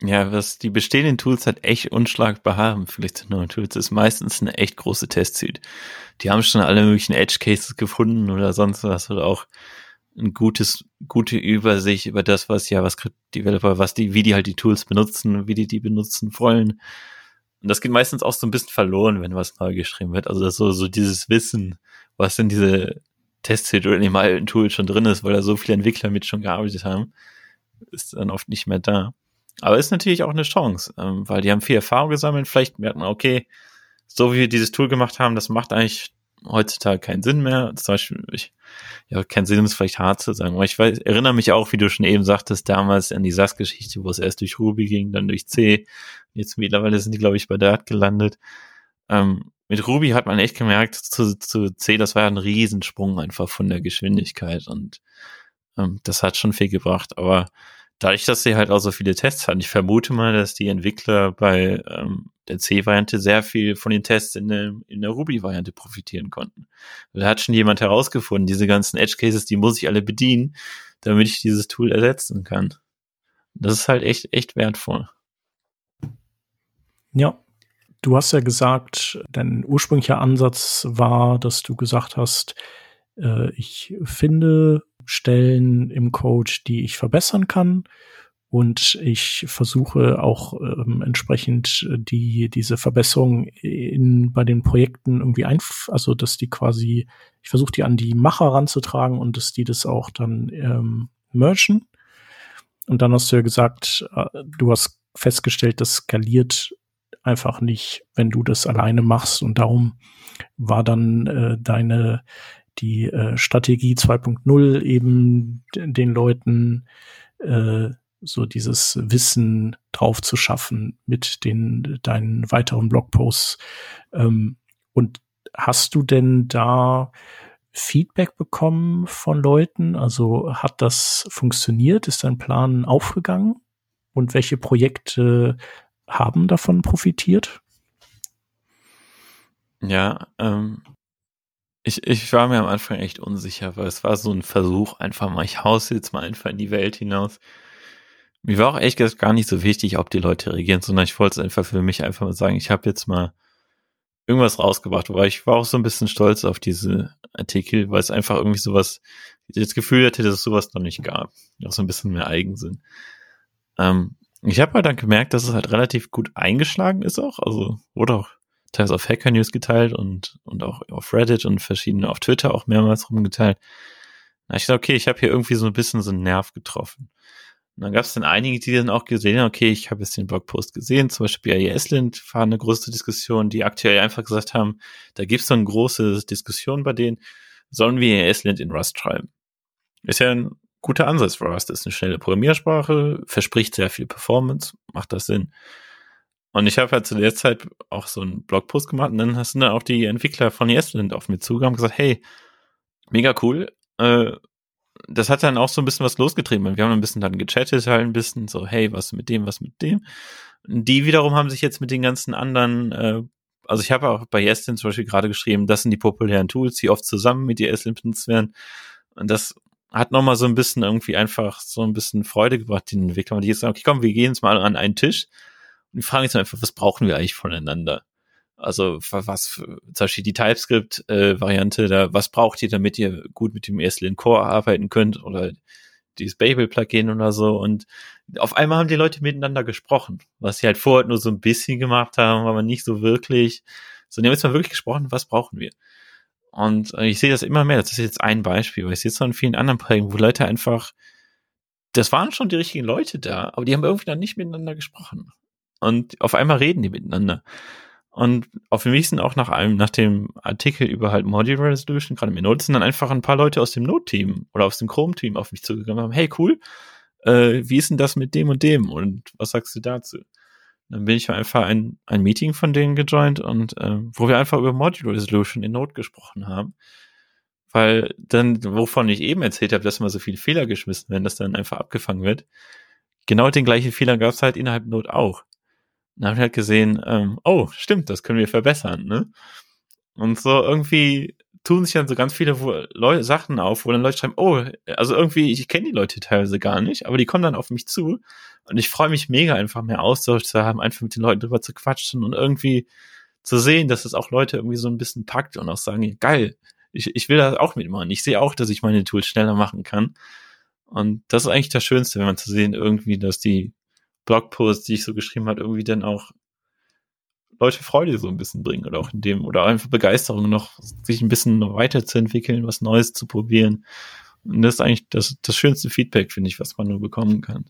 Ja, was die bestehenden Tools halt echt unschlagbar haben, vielleicht zu neuen Tools, ist meistens eine echt große Testsuite. Die haben schon alle möglichen Edge Cases gefunden oder sonst was oder auch ein gutes, gute Übersicht über das, was JavaScript Developer, was die, wie die halt die Tools benutzen, wie die die benutzen wollen. Und das geht meistens auch so ein bisschen verloren, wenn was neu geschrieben wird. Also das so, so dieses Wissen, was in diese Testsuite oder in dem alten Tool schon drin ist, weil da so viele Entwickler mit schon gearbeitet haben, ist dann oft nicht mehr da. Aber ist natürlich auch eine Chance, ähm, weil die haben viel Erfahrung gesammelt. Vielleicht merken, okay, so wie wir dieses Tool gemacht haben, das macht eigentlich heutzutage keinen Sinn mehr. Zum Beispiel, ich, ja, kein Sinn ist vielleicht hart zu sagen, aber ich weiß, erinnere mich auch, wie du schon eben sagtest, damals an die SAS-Geschichte, wo es erst durch Ruby ging, dann durch C. Jetzt mittlerweile sind die, glaube ich, bei Dart gelandet. Ähm, mit Ruby hat man echt gemerkt, zu, zu C, das war ein Riesensprung einfach von der Geschwindigkeit und ähm, das hat schon viel gebracht, aber dadurch, dass sie halt auch so viele Tests hatten, ich vermute mal, dass die Entwickler bei ähm, der C-Variante sehr viel von den Tests in der, in der Ruby-Variante profitieren konnten. Da hat schon jemand herausgefunden, diese ganzen Edge-Cases, die muss ich alle bedienen, damit ich dieses Tool ersetzen kann. Das ist halt echt, echt wertvoll. Ja. Du hast ja gesagt, dein ursprünglicher Ansatz war, dass du gesagt hast, äh, ich finde Stellen im Code, die ich verbessern kann. Und ich versuche auch ähm, entsprechend die, diese Verbesserung in, bei den Projekten irgendwie ein, also dass die quasi, ich versuche die an die Macher ranzutragen und dass die das auch dann ähm, mergen. Und dann hast du ja gesagt, äh, du hast festgestellt, das skaliert einfach nicht, wenn du das alleine machst. Und darum war dann äh, deine die äh, Strategie 2.0 eben den Leuten äh, so dieses Wissen drauf zu schaffen mit den deinen weiteren Blogposts. Ähm, und hast du denn da Feedback bekommen von Leuten? Also hat das funktioniert? Ist dein Plan aufgegangen? Und welche Projekte haben davon profitiert? Ja, ähm, ich, ich war mir am Anfang echt unsicher, weil es war so ein Versuch, einfach mal, ich hau's jetzt mal einfach in die Welt hinaus. Mir war auch echt gar nicht so wichtig, ob die Leute reagieren, sondern ich wollte es einfach für mich einfach mal sagen, ich habe jetzt mal irgendwas rausgebracht, weil ich war auch so ein bisschen stolz auf diese Artikel, weil es einfach irgendwie sowas, das Gefühl hatte, dass es sowas noch nicht gab. Auch so ein bisschen mehr Eigensinn. Ähm, ich habe halt dann gemerkt, dass es halt relativ gut eingeschlagen ist auch, also wurde auch teils auf Hacker News geteilt und, und auch auf Reddit und verschiedene auf Twitter auch mehrmals rumgeteilt. Na, ich dachte, okay, ich habe hier irgendwie so ein bisschen so einen Nerv getroffen. Und dann gab es dann einige, die dann auch gesehen haben, okay, ich habe jetzt den Blogpost gesehen, zum Beispiel bei Esland war eine große Diskussion, die aktuell einfach gesagt haben, da gibt es so eine große Diskussion bei denen, sollen wir Esland in Rust schreiben? Ist ja ein guter Ansatz. Rust ist eine schnelle Programmiersprache, verspricht sehr viel Performance, macht das Sinn. Und ich habe halt zu der Zeit auch so einen Blogpost gemacht und dann hast du dann auch die Entwickler von Yesland auf mir zugegangen und gesagt, hey, mega cool. Äh, das hat dann auch so ein bisschen was losgetrieben. Wir haben ein bisschen dann gechattet, halt ein bisschen so, hey, was mit dem, was mit dem. Und die wiederum haben sich jetzt mit den ganzen anderen, äh, also ich habe auch bei Yestin zum Beispiel gerade geschrieben, das sind die populären Tools, die oft zusammen mit Yestin benutzt werden. Und das hat nochmal so ein bisschen irgendwie einfach so ein bisschen Freude gebracht, den Entwicklern. Die jetzt sagen, okay, komm, wir gehen jetzt mal an einen Tisch und die fragen jetzt einfach, was brauchen wir eigentlich voneinander? Also was zum Beispiel die TypeScript-Variante, äh, da was braucht ihr, damit ihr gut mit dem ESLint Core arbeiten könnt oder dieses Babel-Plugin oder so und auf einmal haben die Leute miteinander gesprochen, was sie halt vorher nur so ein bisschen gemacht haben, aber nicht so wirklich. So, die haben jetzt mal wirklich gesprochen, was brauchen wir? Und äh, ich sehe das immer mehr. Das ist jetzt ein Beispiel, weil ich sehe es in vielen anderen Projekten, wo Leute einfach, das waren schon die richtigen Leute da, aber die haben irgendwie dann nicht miteinander gesprochen. Und auf einmal reden die miteinander. Und auf dem nächsten auch nach einem, nach dem Artikel über halt Modular Resolution, gerade mit Node, sind dann einfach ein paar Leute aus dem Node-Team oder aus dem Chrome-Team auf mich zugegangen und haben, hey cool, äh, wie ist denn das mit dem und dem? Und was sagst du dazu? Dann bin ich einfach ein, ein Meeting von denen gejoint und äh, wo wir einfach über Modular Resolution in Node gesprochen haben. Weil dann, wovon ich eben erzählt habe, dass immer so viele Fehler geschmissen werden, dass dann einfach abgefangen wird. Genau den gleichen Fehler gab es halt innerhalb Node auch dann habe ich halt gesehen, ähm, oh, stimmt, das können wir verbessern, ne? Und so irgendwie tun sich dann so ganz viele Leute, Sachen auf, wo dann Leute schreiben, oh, also irgendwie, ich kenne die Leute teilweise gar nicht, aber die kommen dann auf mich zu und ich freue mich mega, einfach mehr Austausch zu haben, einfach mit den Leuten drüber zu quatschen und irgendwie zu sehen, dass es auch Leute irgendwie so ein bisschen packt und auch sagen, geil, ich, ich will das auch mitmachen. Ich sehe auch, dass ich meine Tools schneller machen kann. Und das ist eigentlich das Schönste, wenn man zu sehen, irgendwie, dass die Blogposts, die ich so geschrieben habe, irgendwie dann auch Leute Freude so ein bisschen bringen oder auch in dem oder einfach Begeisterung noch, sich ein bisschen weiterzuentwickeln, was Neues zu probieren. Und das ist eigentlich das, das schönste Feedback, finde ich, was man nur bekommen kann.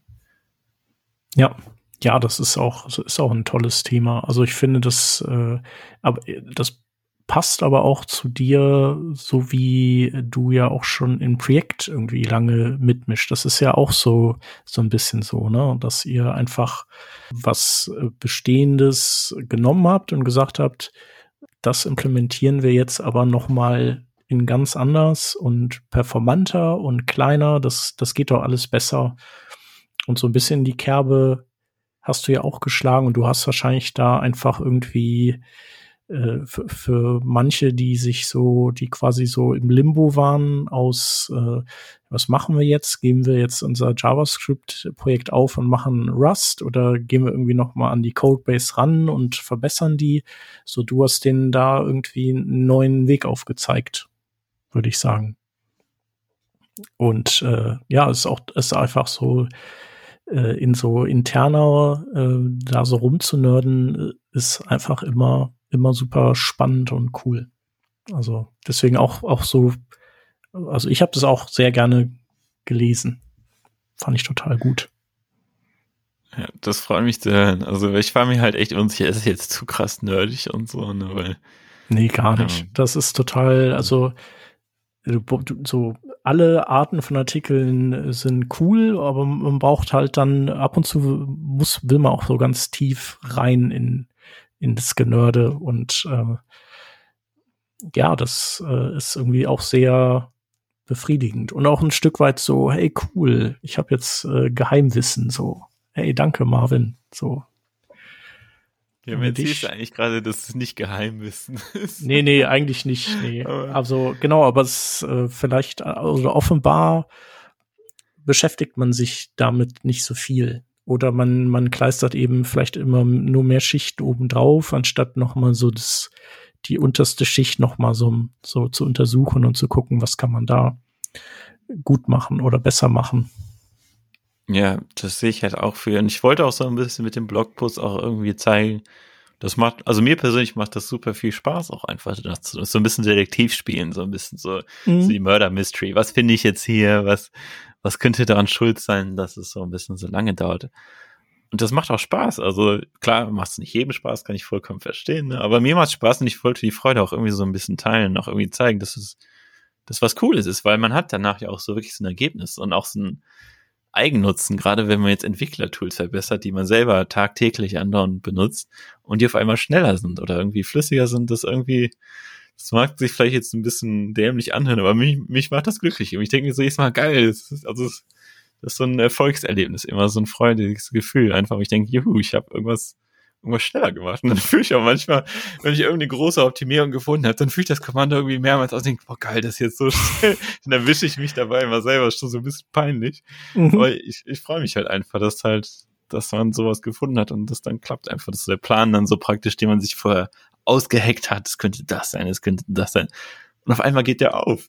Ja, ja, das ist auch, ist auch ein tolles Thema. Also ich finde das, äh, aber das passt aber auch zu dir, so wie du ja auch schon im Projekt irgendwie lange mitmischt. Das ist ja auch so, so ein bisschen so, ne, dass ihr einfach was äh, Bestehendes genommen habt und gesagt habt, das implementieren wir jetzt aber noch mal in ganz anders und performanter und kleiner. Das, das geht doch alles besser. Und so ein bisschen die Kerbe hast du ja auch geschlagen und du hast wahrscheinlich da einfach irgendwie äh, für, für manche, die sich so, die quasi so im Limbo waren aus, äh, was machen wir jetzt? Geben wir jetzt unser JavaScript-Projekt auf und machen Rust oder gehen wir irgendwie noch mal an die Codebase ran und verbessern die? So, du hast denen da irgendwie einen neuen Weg aufgezeigt, würde ich sagen. Und äh, ja, es ist auch ist einfach so äh, in so interner äh, da so rumzunörden, äh, ist einfach immer immer super spannend und cool. Also deswegen auch auch so, also ich habe das auch sehr gerne gelesen. Fand ich total gut. Ja, das freut mich zu hören. Also ich war mir halt echt unsicher, ist es jetzt zu krass nerdig und so, ne, weil. Nee, gar nicht. Ja. Das ist total, also so alle Arten von Artikeln sind cool, aber man braucht halt dann ab und zu muss, will man auch so ganz tief rein in, in das Genörde und äh, ja, das äh, ist irgendwie auch sehr befriedigend und auch ein Stück weit so, hey cool, ich habe jetzt äh, Geheimwissen, so, hey danke Marvin, so. Ja, mir erzählst du eigentlich gerade, dass es nicht Geheimwissen ist. Nee, nee, eigentlich nicht. Nee. Aber also genau, aber es äh, vielleicht, also offenbar beschäftigt man sich damit nicht so viel. Oder man, man kleistert eben vielleicht immer nur mehr Schichten obendrauf, anstatt nochmal so das, die unterste Schicht nochmal so, so zu untersuchen und zu gucken, was kann man da gut machen oder besser machen. Ja, das sehe ich halt auch für. Und ich wollte auch so ein bisschen mit dem Blogpost auch irgendwie zeigen, das macht, also mir persönlich macht das super viel Spaß, auch einfach das, so ein bisschen Detektiv spielen, so ein bisschen so, mhm. so die Murder Mystery. Was finde ich jetzt hier? Was, was könnte daran schuld sein, dass es so ein bisschen so lange dauert? Und das macht auch Spaß. Also klar, macht es nicht jedem Spaß, kann ich vollkommen verstehen. Ne? Aber mir macht Spaß und ich wollte die Freude auch irgendwie so ein bisschen teilen, auch irgendwie zeigen, dass es das was Cooles ist, weil man hat danach ja auch so wirklich so ein Ergebnis und auch so ein Eigennutzen, gerade wenn man jetzt Entwicklertools verbessert, die man selber tagtäglich andauernd benutzt und die auf einmal schneller sind oder irgendwie flüssiger sind, das irgendwie das mag sich vielleicht jetzt ein bisschen dämlich anhören, aber mich, mich macht das glücklich. Und ich denke mir so jedes Mal, geil, das ist, also das ist so ein Erfolgserlebnis, immer so ein freudiges Gefühl. Einfach, ich denke, juhu, ich habe irgendwas, irgendwas schneller gemacht. Und dann fühle ich auch manchmal, wenn ich irgendeine große Optimierung gefunden habe, dann fühle ich das Kommando irgendwie mehrmals aus und denke, boah, geil, das ist jetzt so schnell. Und dann wische ich mich dabei immer selber, ist schon so ein bisschen peinlich. Mhm. Aber ich, ich freue mich halt einfach, dass halt, dass man sowas gefunden hat und das dann klappt einfach. Das ist der Plan dann so praktisch, den man sich vorher ausgeheckt hat, es könnte das sein, es könnte das sein. Und auf einmal geht der auf.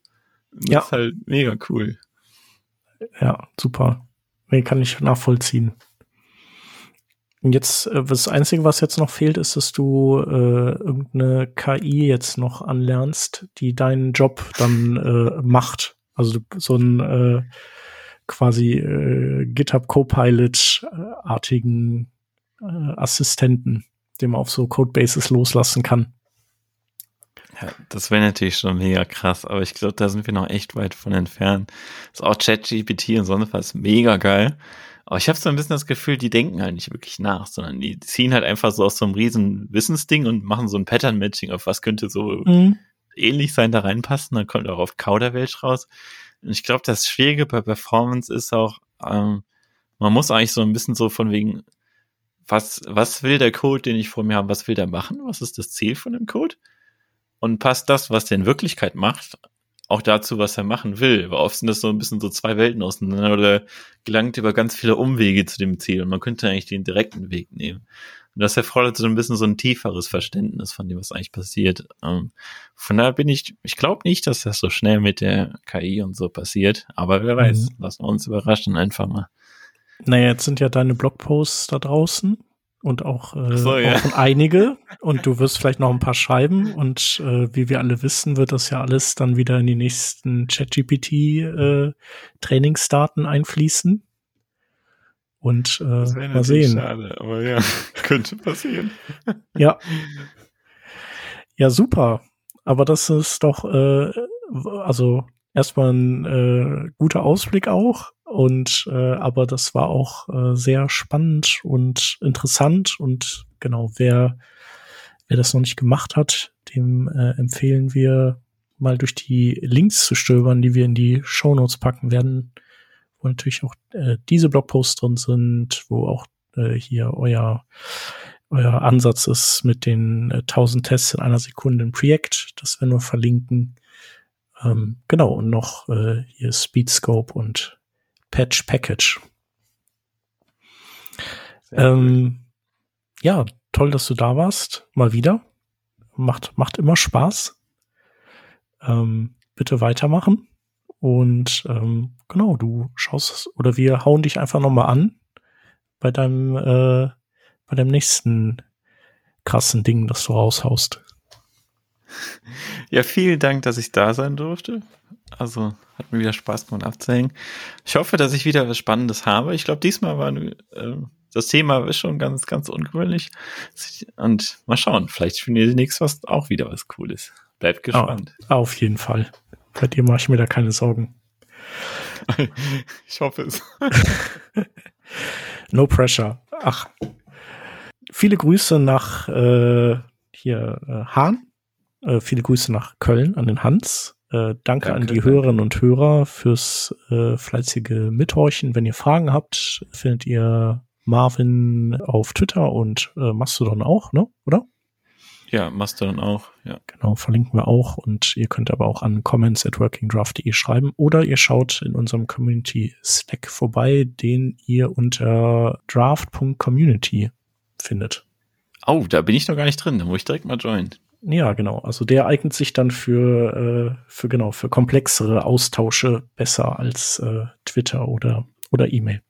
Und ja. Das ist halt mega cool. Ja, super. Nee, kann ich nachvollziehen. Und jetzt, äh, das Einzige, was jetzt noch fehlt, ist, dass du äh, irgendeine KI jetzt noch anlernst, die deinen Job dann äh, macht. Also so ein äh, quasi äh, GitHub Copilot-artigen äh, Assistenten, den man auf so Codebases loslassen kann. Ja, das wäre natürlich schon mega krass, aber ich glaube, da sind wir noch echt weit von entfernt. ist auch ChatGPT und sonst was mega geil. Aber ich habe so ein bisschen das Gefühl, die denken halt nicht wirklich nach, sondern die ziehen halt einfach so aus so einem riesen Wissensding und machen so ein Pattern-Matching auf was könnte so mhm. ähnlich sein, da reinpassen. Dann kommt auch auf Kauderwelsch raus. Und ich glaube, das Schwierige bei Performance ist auch, ähm, man muss eigentlich so ein bisschen so von wegen, was, was will der Code, den ich vor mir habe, was will der machen? Was ist das Ziel von dem Code? Und passt das, was der in Wirklichkeit macht, auch dazu, was er machen will. Aber oft sind das so ein bisschen so zwei Welten auseinander oder gelangt über ganz viele Umwege zu dem Ziel und man könnte eigentlich den direkten Weg nehmen. Und das erfordert so ein bisschen so ein tieferes Verständnis von dem, was eigentlich passiert. Ähm, von daher bin ich, ich glaube nicht, dass das so schnell mit der KI und so passiert, aber wer weiß, mhm. lassen wir uns überraschen einfach mal. Naja, jetzt sind ja deine Blogposts da draußen und auch, äh, so, ja. auch einige und du wirst vielleicht noch ein paar schreiben und äh, wie wir alle wissen, wird das ja alles dann wieder in die nächsten ChatGPT äh, Trainingsdaten einfließen. Und äh, mal sehen. Schade, aber ja, könnte passieren. ja. Ja, super. Aber das ist doch äh, also erstmal ein äh, guter Ausblick auch und äh, aber das war auch äh, sehr spannend und interessant und genau, wer, wer das noch nicht gemacht hat, dem äh, empfehlen wir mal durch die Links zu stöbern, die wir in die Show Notes packen werden, wo natürlich auch äh, diese Blogposts drin sind, wo auch äh, hier euer euer Ansatz ist mit den äh, 1000 Tests in einer Sekunde im Projekt. Das werden wir verlinken. Ähm, genau, und noch äh, hier Speedscope und Patch Package. Ähm, ja, toll, dass du da warst. Mal wieder. Macht, macht immer Spaß. Ähm, bitte weitermachen. Und ähm, genau, du schaust oder wir hauen dich einfach nochmal an bei deinem, äh, bei dem nächsten krassen Ding, das du raushaust. Ja, vielen Dank, dass ich da sein durfte. Also hat mir wieder Spaß gemacht abzuhängen. Ich hoffe, dass ich wieder was Spannendes habe. Ich glaube, diesmal war äh, das Thema ist schon ganz, ganz ungewöhnlich. Und mal schauen, vielleicht findet ihr nichts, was auch wieder was Cooles. Bleibt gespannt. Oh, auf jeden Fall. Bei dir mache ich mir da keine Sorgen. ich hoffe es. no pressure. Ach. Viele Grüße nach äh, hier äh, Hahn. Äh, viele Grüße nach Köln an den Hans. Äh, danke, danke, an die Hörerinnen und Hörer fürs äh, fleißige Mithorchen. Wenn ihr Fragen habt, findet ihr Marvin auf Twitter und äh, Mastodon auch, ne? Oder? Ja, Mastodon auch, ja. Genau, verlinken wir auch und ihr könnt aber auch an comments at workingdraft.de schreiben oder ihr schaut in unserem Community Slack vorbei, den ihr unter draft.community findet. Oh, da bin ich noch gar nicht drin, da muss ich direkt mal joinen. Ja, genau. Also der eignet sich dann für, äh, für genau, für komplexere Austausche besser als äh, Twitter oder, oder E-Mail.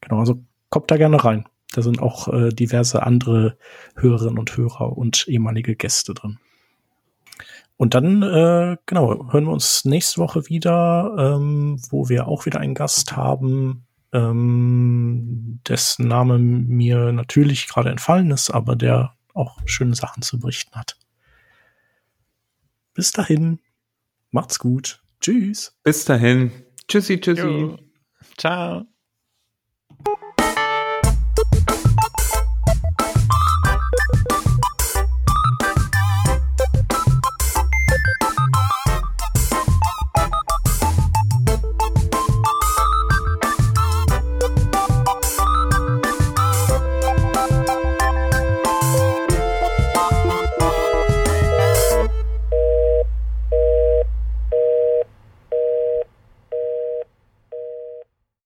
Genau, also kommt da gerne rein. Da sind auch äh, diverse andere Hörerinnen und Hörer und ehemalige Gäste drin. Und dann, äh, genau, hören wir uns nächste Woche wieder, ähm, wo wir auch wieder einen Gast haben, ähm, dessen Name mir natürlich gerade entfallen ist, aber der auch schöne Sachen zu berichten hat. Bis dahin, macht's gut. Tschüss. Bis dahin. Tschüssi, tschüssi. Jo. Ciao.